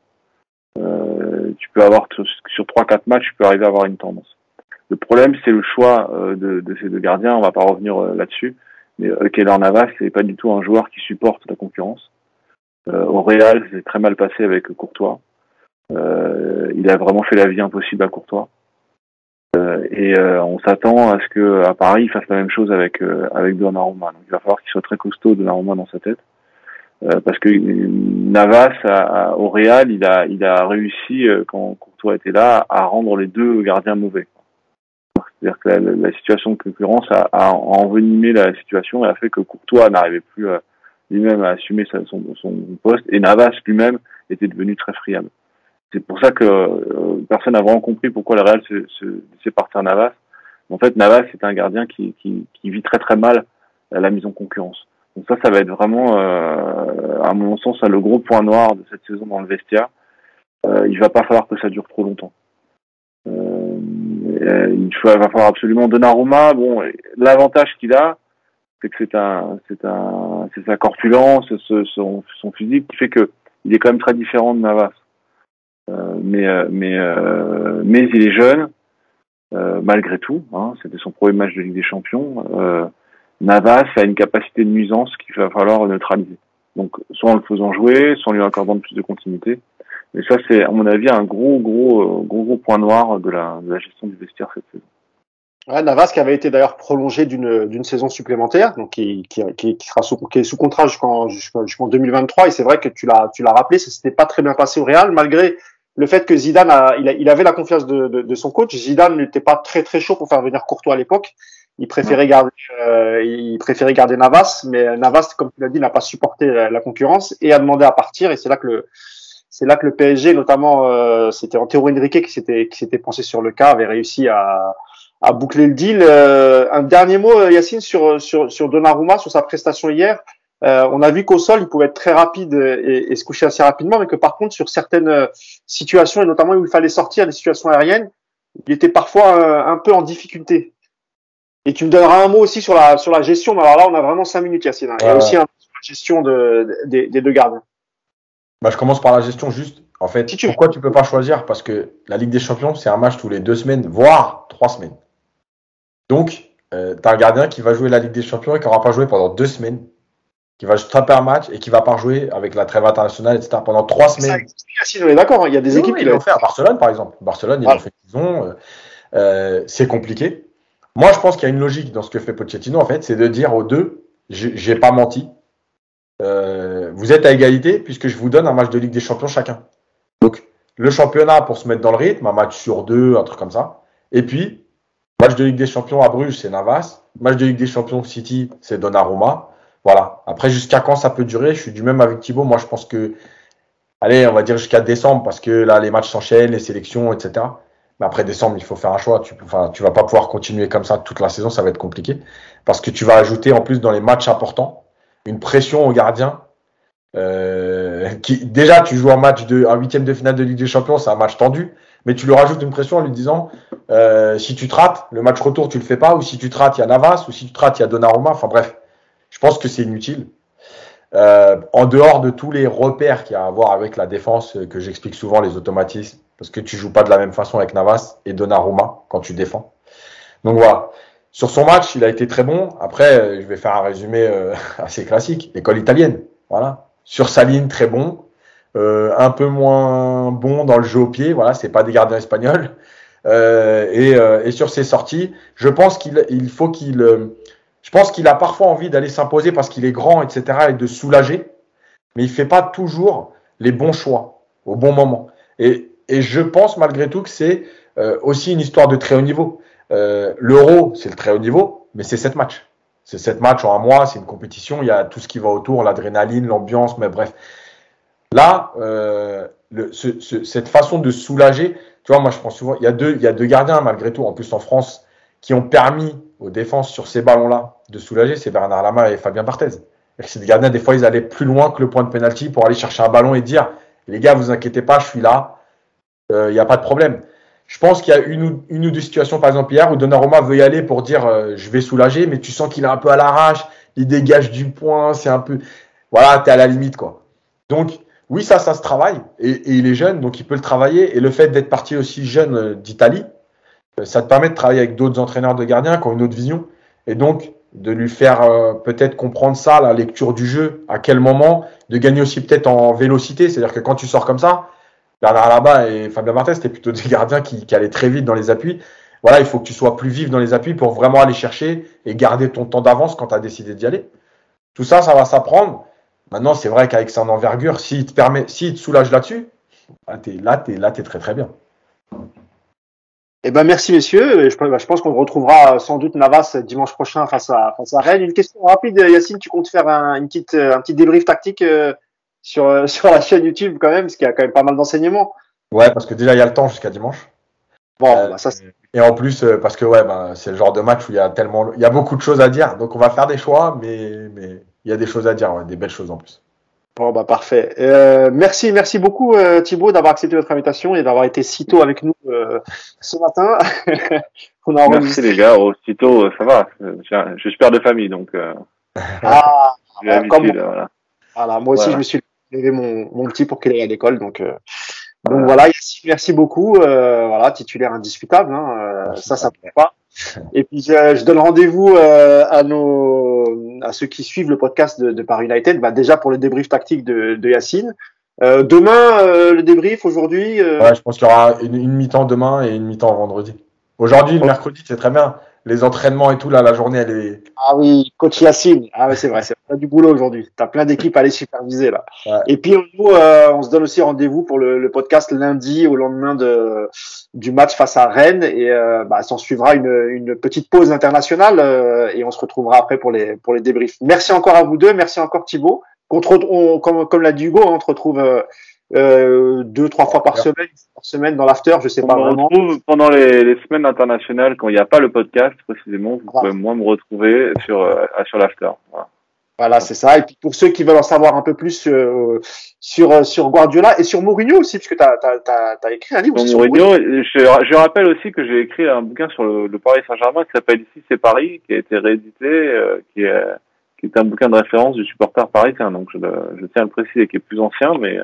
Speaker 4: Euh, tu peux avoir sur trois quatre matchs, tu peux arriver à avoir une tendance. Le problème, c'est le choix euh, de, de, ces deux gardiens. On va pas revenir euh, là-dessus, mais euh, Keller Navas, c'est pas du tout un joueur qui supporte la concurrence. Euh, au Real, c'est très mal passé avec Courtois. Euh, il a vraiment fait la vie impossible à Courtois. Euh, et euh, on s'attend à ce que à Paris il fasse la même chose avec euh, avec Donnarumma. Donc il va falloir qu'il soit très costaud Donnarumma dans sa tête, parce que Navas au Real, il a il a réussi quand Courtois était là à rendre les deux gardiens mauvais. C'est-à-dire que la, situation de concurrence a, a, envenimé la situation et a fait que Courtois n'arrivait plus lui-même à assumer son, son poste et Navas lui-même était devenu très friable. C'est pour ça que euh, personne n'a vraiment compris pourquoi le Real s'est se, partir Navas. En fait, Navas c'est un gardien qui, vit très très mal la mise en concurrence. Donc ça, ça va être vraiment, euh, à mon sens, le gros point noir de cette saison dans le vestiaire. Euh, il va pas falloir que ça dure trop longtemps. Il va falloir absolument Donnarumma. Bon, l'avantage qu'il a, c'est que c'est un, c'est un, c'est sa corpulence, son, son physique qui fait que il est quand même très différent de Navas. Euh, mais euh, mais euh, mais il est jeune malgré tout. Hein, C'était son premier match de Ligue des Champions. Navas a une capacité de nuisance qu'il va falloir neutraliser. Donc soit en le faisant jouer, soit en lui accordant plus de continuité. Et ça, c'est à mon avis un gros gros gros gros point noir de la, de la gestion du vestiaire cette saison.
Speaker 2: Ouais, Navas qui avait été d'ailleurs prolongé d'une d'une saison supplémentaire, donc qui, qui, qui, sera sous, qui est sous contrat jusqu'en jusqu'en 2023. Et c'est vrai que tu l'as tu l'as rappelé, ça s'était pas très bien passé au Real, malgré le fait que Zidane a, il, a, il avait la confiance de, de, de son coach. Zidane n'était pas très très chaud pour faire venir Courtois à l'époque. Il préférait garder euh, il préférait garder Navas, mais Navas, comme tu l'as dit, n'a pas supporté la, concurrence et a demandé à partir. Et c'est là que le c'est là que le PSG, notamment, euh, c'était Antero Henrique qui s'était qui s'était pensé sur le cas, avait réussi à à boucler le deal. Euh, un dernier mot, euh, Yacine, sur, sur, sur Donnarumma, sur sa prestation hier. Euh, on a vu qu'au sol, il pouvait être très rapide et, et, se coucher assez rapidement, mais que par contre, sur certaines situations, et notamment où il fallait sortir des situations aériennes, il était parfois un, peu en difficulté. Et tu me donneras un mot aussi sur la, sur la gestion. Alors là, on a vraiment cinq minutes, Yacine. Hein. Et aussi un sur la gestion de, des deux gardiens.
Speaker 3: Bah, je commence par la gestion juste. En fait, pourquoi tu peux pas choisir? Parce que la Ligue des Champions, c'est un match tous les deux semaines, voire trois semaines. Donc, euh, tu as un gardien qui va jouer la Ligue des Champions et qui n'aura pas joué pendant deux semaines, qui va juste taper un match et qui va pas jouer avec la trêve internationale, etc. pendant trois semaines.
Speaker 2: est d'accord, hein. il y a des équipes qui
Speaker 3: l'ont fait à Barcelone, par exemple. Barcelone, ils l'ont fait qu'ils ont. Euh, euh, c'est compliqué. Moi, je pense qu'il y a une logique dans ce que fait Pochettino, en fait, c'est de dire aux deux, j'ai pas menti. vous êtes à égalité puisque je vous donne un match de Ligue des Champions chacun. Donc, le championnat pour se mettre dans le rythme, un match sur deux, un truc comme ça. Et puis, Match de Ligue des Champions à Bruges, c'est Navas. Match de Ligue des Champions City, c'est Donnarumma. Voilà. Après, jusqu'à quand ça peut durer? Je suis du même avec Thibaut. Moi, je pense que, allez, on va dire jusqu'à décembre, parce que là, les matchs s'enchaînent, les sélections, etc. Mais après décembre, il faut faire un choix. Tu, enfin, tu vas pas pouvoir continuer comme ça toute la saison, ça va être compliqué. Parce que tu vas ajouter en plus dans les matchs importants une pression au gardien. Euh, déjà, tu joues un match de un huitième de finale de Ligue des Champions, c'est un match tendu mais tu lui rajoutes une pression en lui disant euh, si tu te rates, le match retour, tu le fais pas, ou si tu te rates, il y a Navas, ou si tu te rates, il y a Donnarumma. Enfin bref, je pense que c'est inutile. Euh, en dehors de tous les repères qu'il y a à voir avec la défense, que j'explique souvent, les automatismes, parce que tu joues pas de la même façon avec Navas et Donnarumma quand tu défends. Donc voilà. Sur son match, il a été très bon. Après, je vais faire un résumé euh, <laughs> assez classique. École italienne. Voilà. Sur sa ligne, très bon. Euh, un peu moins bon dans le jeu au pied. Voilà, c'est pas des gardiens espagnols. Euh, et, euh, et, sur ses sorties, je pense qu'il il faut qu'il, euh, je pense qu'il a parfois envie d'aller s'imposer parce qu'il est grand, etc. et de soulager, mais il fait pas toujours les bons choix au bon moment. Et, et je pense malgré tout que c'est aussi une histoire de très haut niveau. L'Euro, c'est le très haut niveau, mais c'est sept matchs. C'est sept matchs en un mois, c'est une compétition, il y a tout ce qui va autour, l'adrénaline, l'ambiance, mais bref. Là, euh, le, ce, ce, cette façon de soulager, tu vois, moi je pense souvent, il y a deux, il y a deux gardiens malgré tout, en plus en France, qui ont permis aux défenses sur ces ballons-là de soulager, c'est Bernard Lama et Fabien Barthez. Ces gardiens, des fois, ils allaient plus loin que le point de pénalty pour aller chercher un ballon et dire, les gars, vous inquiétez pas, je suis là, euh, il n'y a pas de problème. Je pense qu'il y a une ou, une ou deux situations, par exemple hier, où Donnarumma veut y aller pour dire, euh, je vais soulager, mais tu sens qu'il est un peu à l'arrache, il dégage du point, c'est un peu, voilà, t'es à la limite, quoi. Donc, oui, ça, ça se travaille. Et, il est jeune, donc il peut le travailler. Et le fait d'être parti aussi jeune euh, d'Italie, euh, ça te permet de travailler avec d'autres entraîneurs de gardiens qui ont une autre vision. Et donc, de lui faire euh, peut-être comprendre ça, la lecture du jeu, à quel moment, de gagner aussi peut-être en vélocité. C'est-à-dire que quand tu sors comme ça, Bernard Alaba et Fabien Martin, c'était plutôt des gardiens qui, qui, allaient très vite dans les appuis. Voilà, il faut que tu sois plus vif dans les appuis pour vraiment aller chercher et garder ton temps d'avance quand tu as décidé d'y aller. Tout ça, ça va s'apprendre. Maintenant, c'est vrai qu'avec son envergure, s'il te permet, s'il te soulage là-dessus, là, tu es, là, es très très bien.
Speaker 2: Eh ben, merci messieurs. Je, bah, je pense qu'on retrouvera sans doute Navas dimanche prochain face à, face à Rennes. Une question rapide, Yacine, tu comptes faire un, une petite, un petit débrief tactique euh, sur, <laughs> sur la chaîne YouTube quand même, parce qu'il y a quand même pas mal d'enseignements.
Speaker 3: Ouais, parce que déjà, il y a le temps jusqu'à dimanche.
Speaker 2: Bon,
Speaker 3: Euh,
Speaker 2: bah, ça,
Speaker 3: et en plus, euh, parce que ouais, c'est le genre de match où il y a tellement, il y a beaucoup de choses à dire. Donc on va faire des choix, mais mais il y a des choses à dire, ouais, des belles choses en plus.
Speaker 2: bon, bah, parfait. Euh, merci, merci beaucoup, euh, Thibaut, d'avoir accepté notre invitation et d'avoir été si tôt avec nous euh, ce matin. <laughs> On a
Speaker 4: Merci les gars, aussitôt, euh, ça va. Je suis père de famille, donc euh,
Speaker 2: Ah, comme-
Speaker 4: Voilà.
Speaker 2: voilà, moi aussi,
Speaker 4: Voilà.
Speaker 2: je me suis levé mon, mon petit pour qu'il aille à l'école. Donc, euh, donc voilà, Yacine, merci beaucoup. Euh, voilà, titulaire indiscutable. Hein, euh, ça, ça ne pas. Et puis, je, je donne rendez-vous euh, à nos, à ceux qui suivent le podcast de, de Paris United. Bah, déjà pour le débrief tactique de, de Yacine. Euh, demain, euh, le débrief. Aujourd'hui, euh,
Speaker 3: Ouais, je pense qu'il y aura une, une mi-temps demain et une mi-temps vendredi. Aujourd'hui, le mercredi, c'est très bien. Les entraînements et tout, là, la journée, elle est.
Speaker 2: Ah oui, coach Yacine. Ah ouais, c'est vrai, c'est t'as du boulot aujourd'hui. T'as plein d'équipes à aller superviser là.
Speaker 3: Ouais.
Speaker 2: Et puis nous, euh, on se donne aussi rendez-vous pour le, le podcast lundi au lendemain de du match face à Rennes et euh, bah, s'en suivra une, une petite pause internationale euh, et on se retrouvera après pour les pour les débriefs. Merci encore à vous deux, merci encore Thibaut. On- comme comme l'a dit Hugo, hein, on te retrouve euh, deux trois fois par semaine, par semaine dans l'after, je sais
Speaker 4: On
Speaker 2: pas
Speaker 4: me
Speaker 2: vraiment.
Speaker 4: retrouve pendant les, les semaines internationales, quand il n'y a pas le podcast, précisément, vous
Speaker 2: Ah.
Speaker 4: pouvez moins me retrouver sur, euh, sur l'after. Voilà.
Speaker 2: Voilà, c'est ça. Et puis pour ceux qui veulent en savoir un peu plus euh, sur euh, sur Guardiola et sur Mourinho aussi, parce que t'as t'as t'as, t'as écrit un livre
Speaker 4: Donc,
Speaker 2: aussi sur
Speaker 4: Mourinho, je, je rappelle aussi que j'ai écrit un bouquin sur le, le Paris Saint-Germain qui s'appelle Ici c'est Paris, qui a été réédité, euh, qui, est, qui est un bouquin de référence du supporter parisien. Donc je, tiens à le préciser, qui est plus ancien, mais,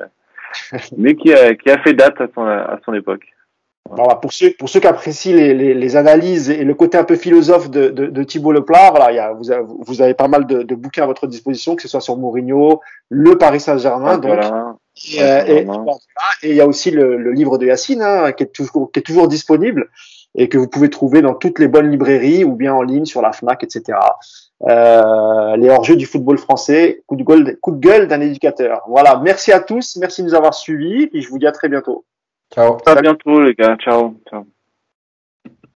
Speaker 4: <laughs> mais qui, a, qui a fait date à son, à son époque.
Speaker 2: Voilà, pour ceux pour ceux qui apprécient les, les, les analyses et le côté un peu philosophe de, de, de Thibaut Leplat, voilà, il y a, vous, avez, vous avez pas mal de, de bouquins à votre disposition, que ce soit sur Mourinho, le Paris Saint-Germain, donc
Speaker 4: Voilà.
Speaker 2: et, euh, et il y a aussi le, le livre de Yacine hein, qui est toujours qui est toujours disponible et que vous pouvez trouver dans toutes les bonnes librairies ou bien en ligne sur la Fnac, etc. Euh, les hors-jeux du football français, coup de gueule, coup de gueule d'un éducateur. Voilà, merci à tous, merci de nous avoir suivis et je vous dis à très bientôt.
Speaker 3: Ciao.
Speaker 4: À bientôt les gars. Ciao. Ciao.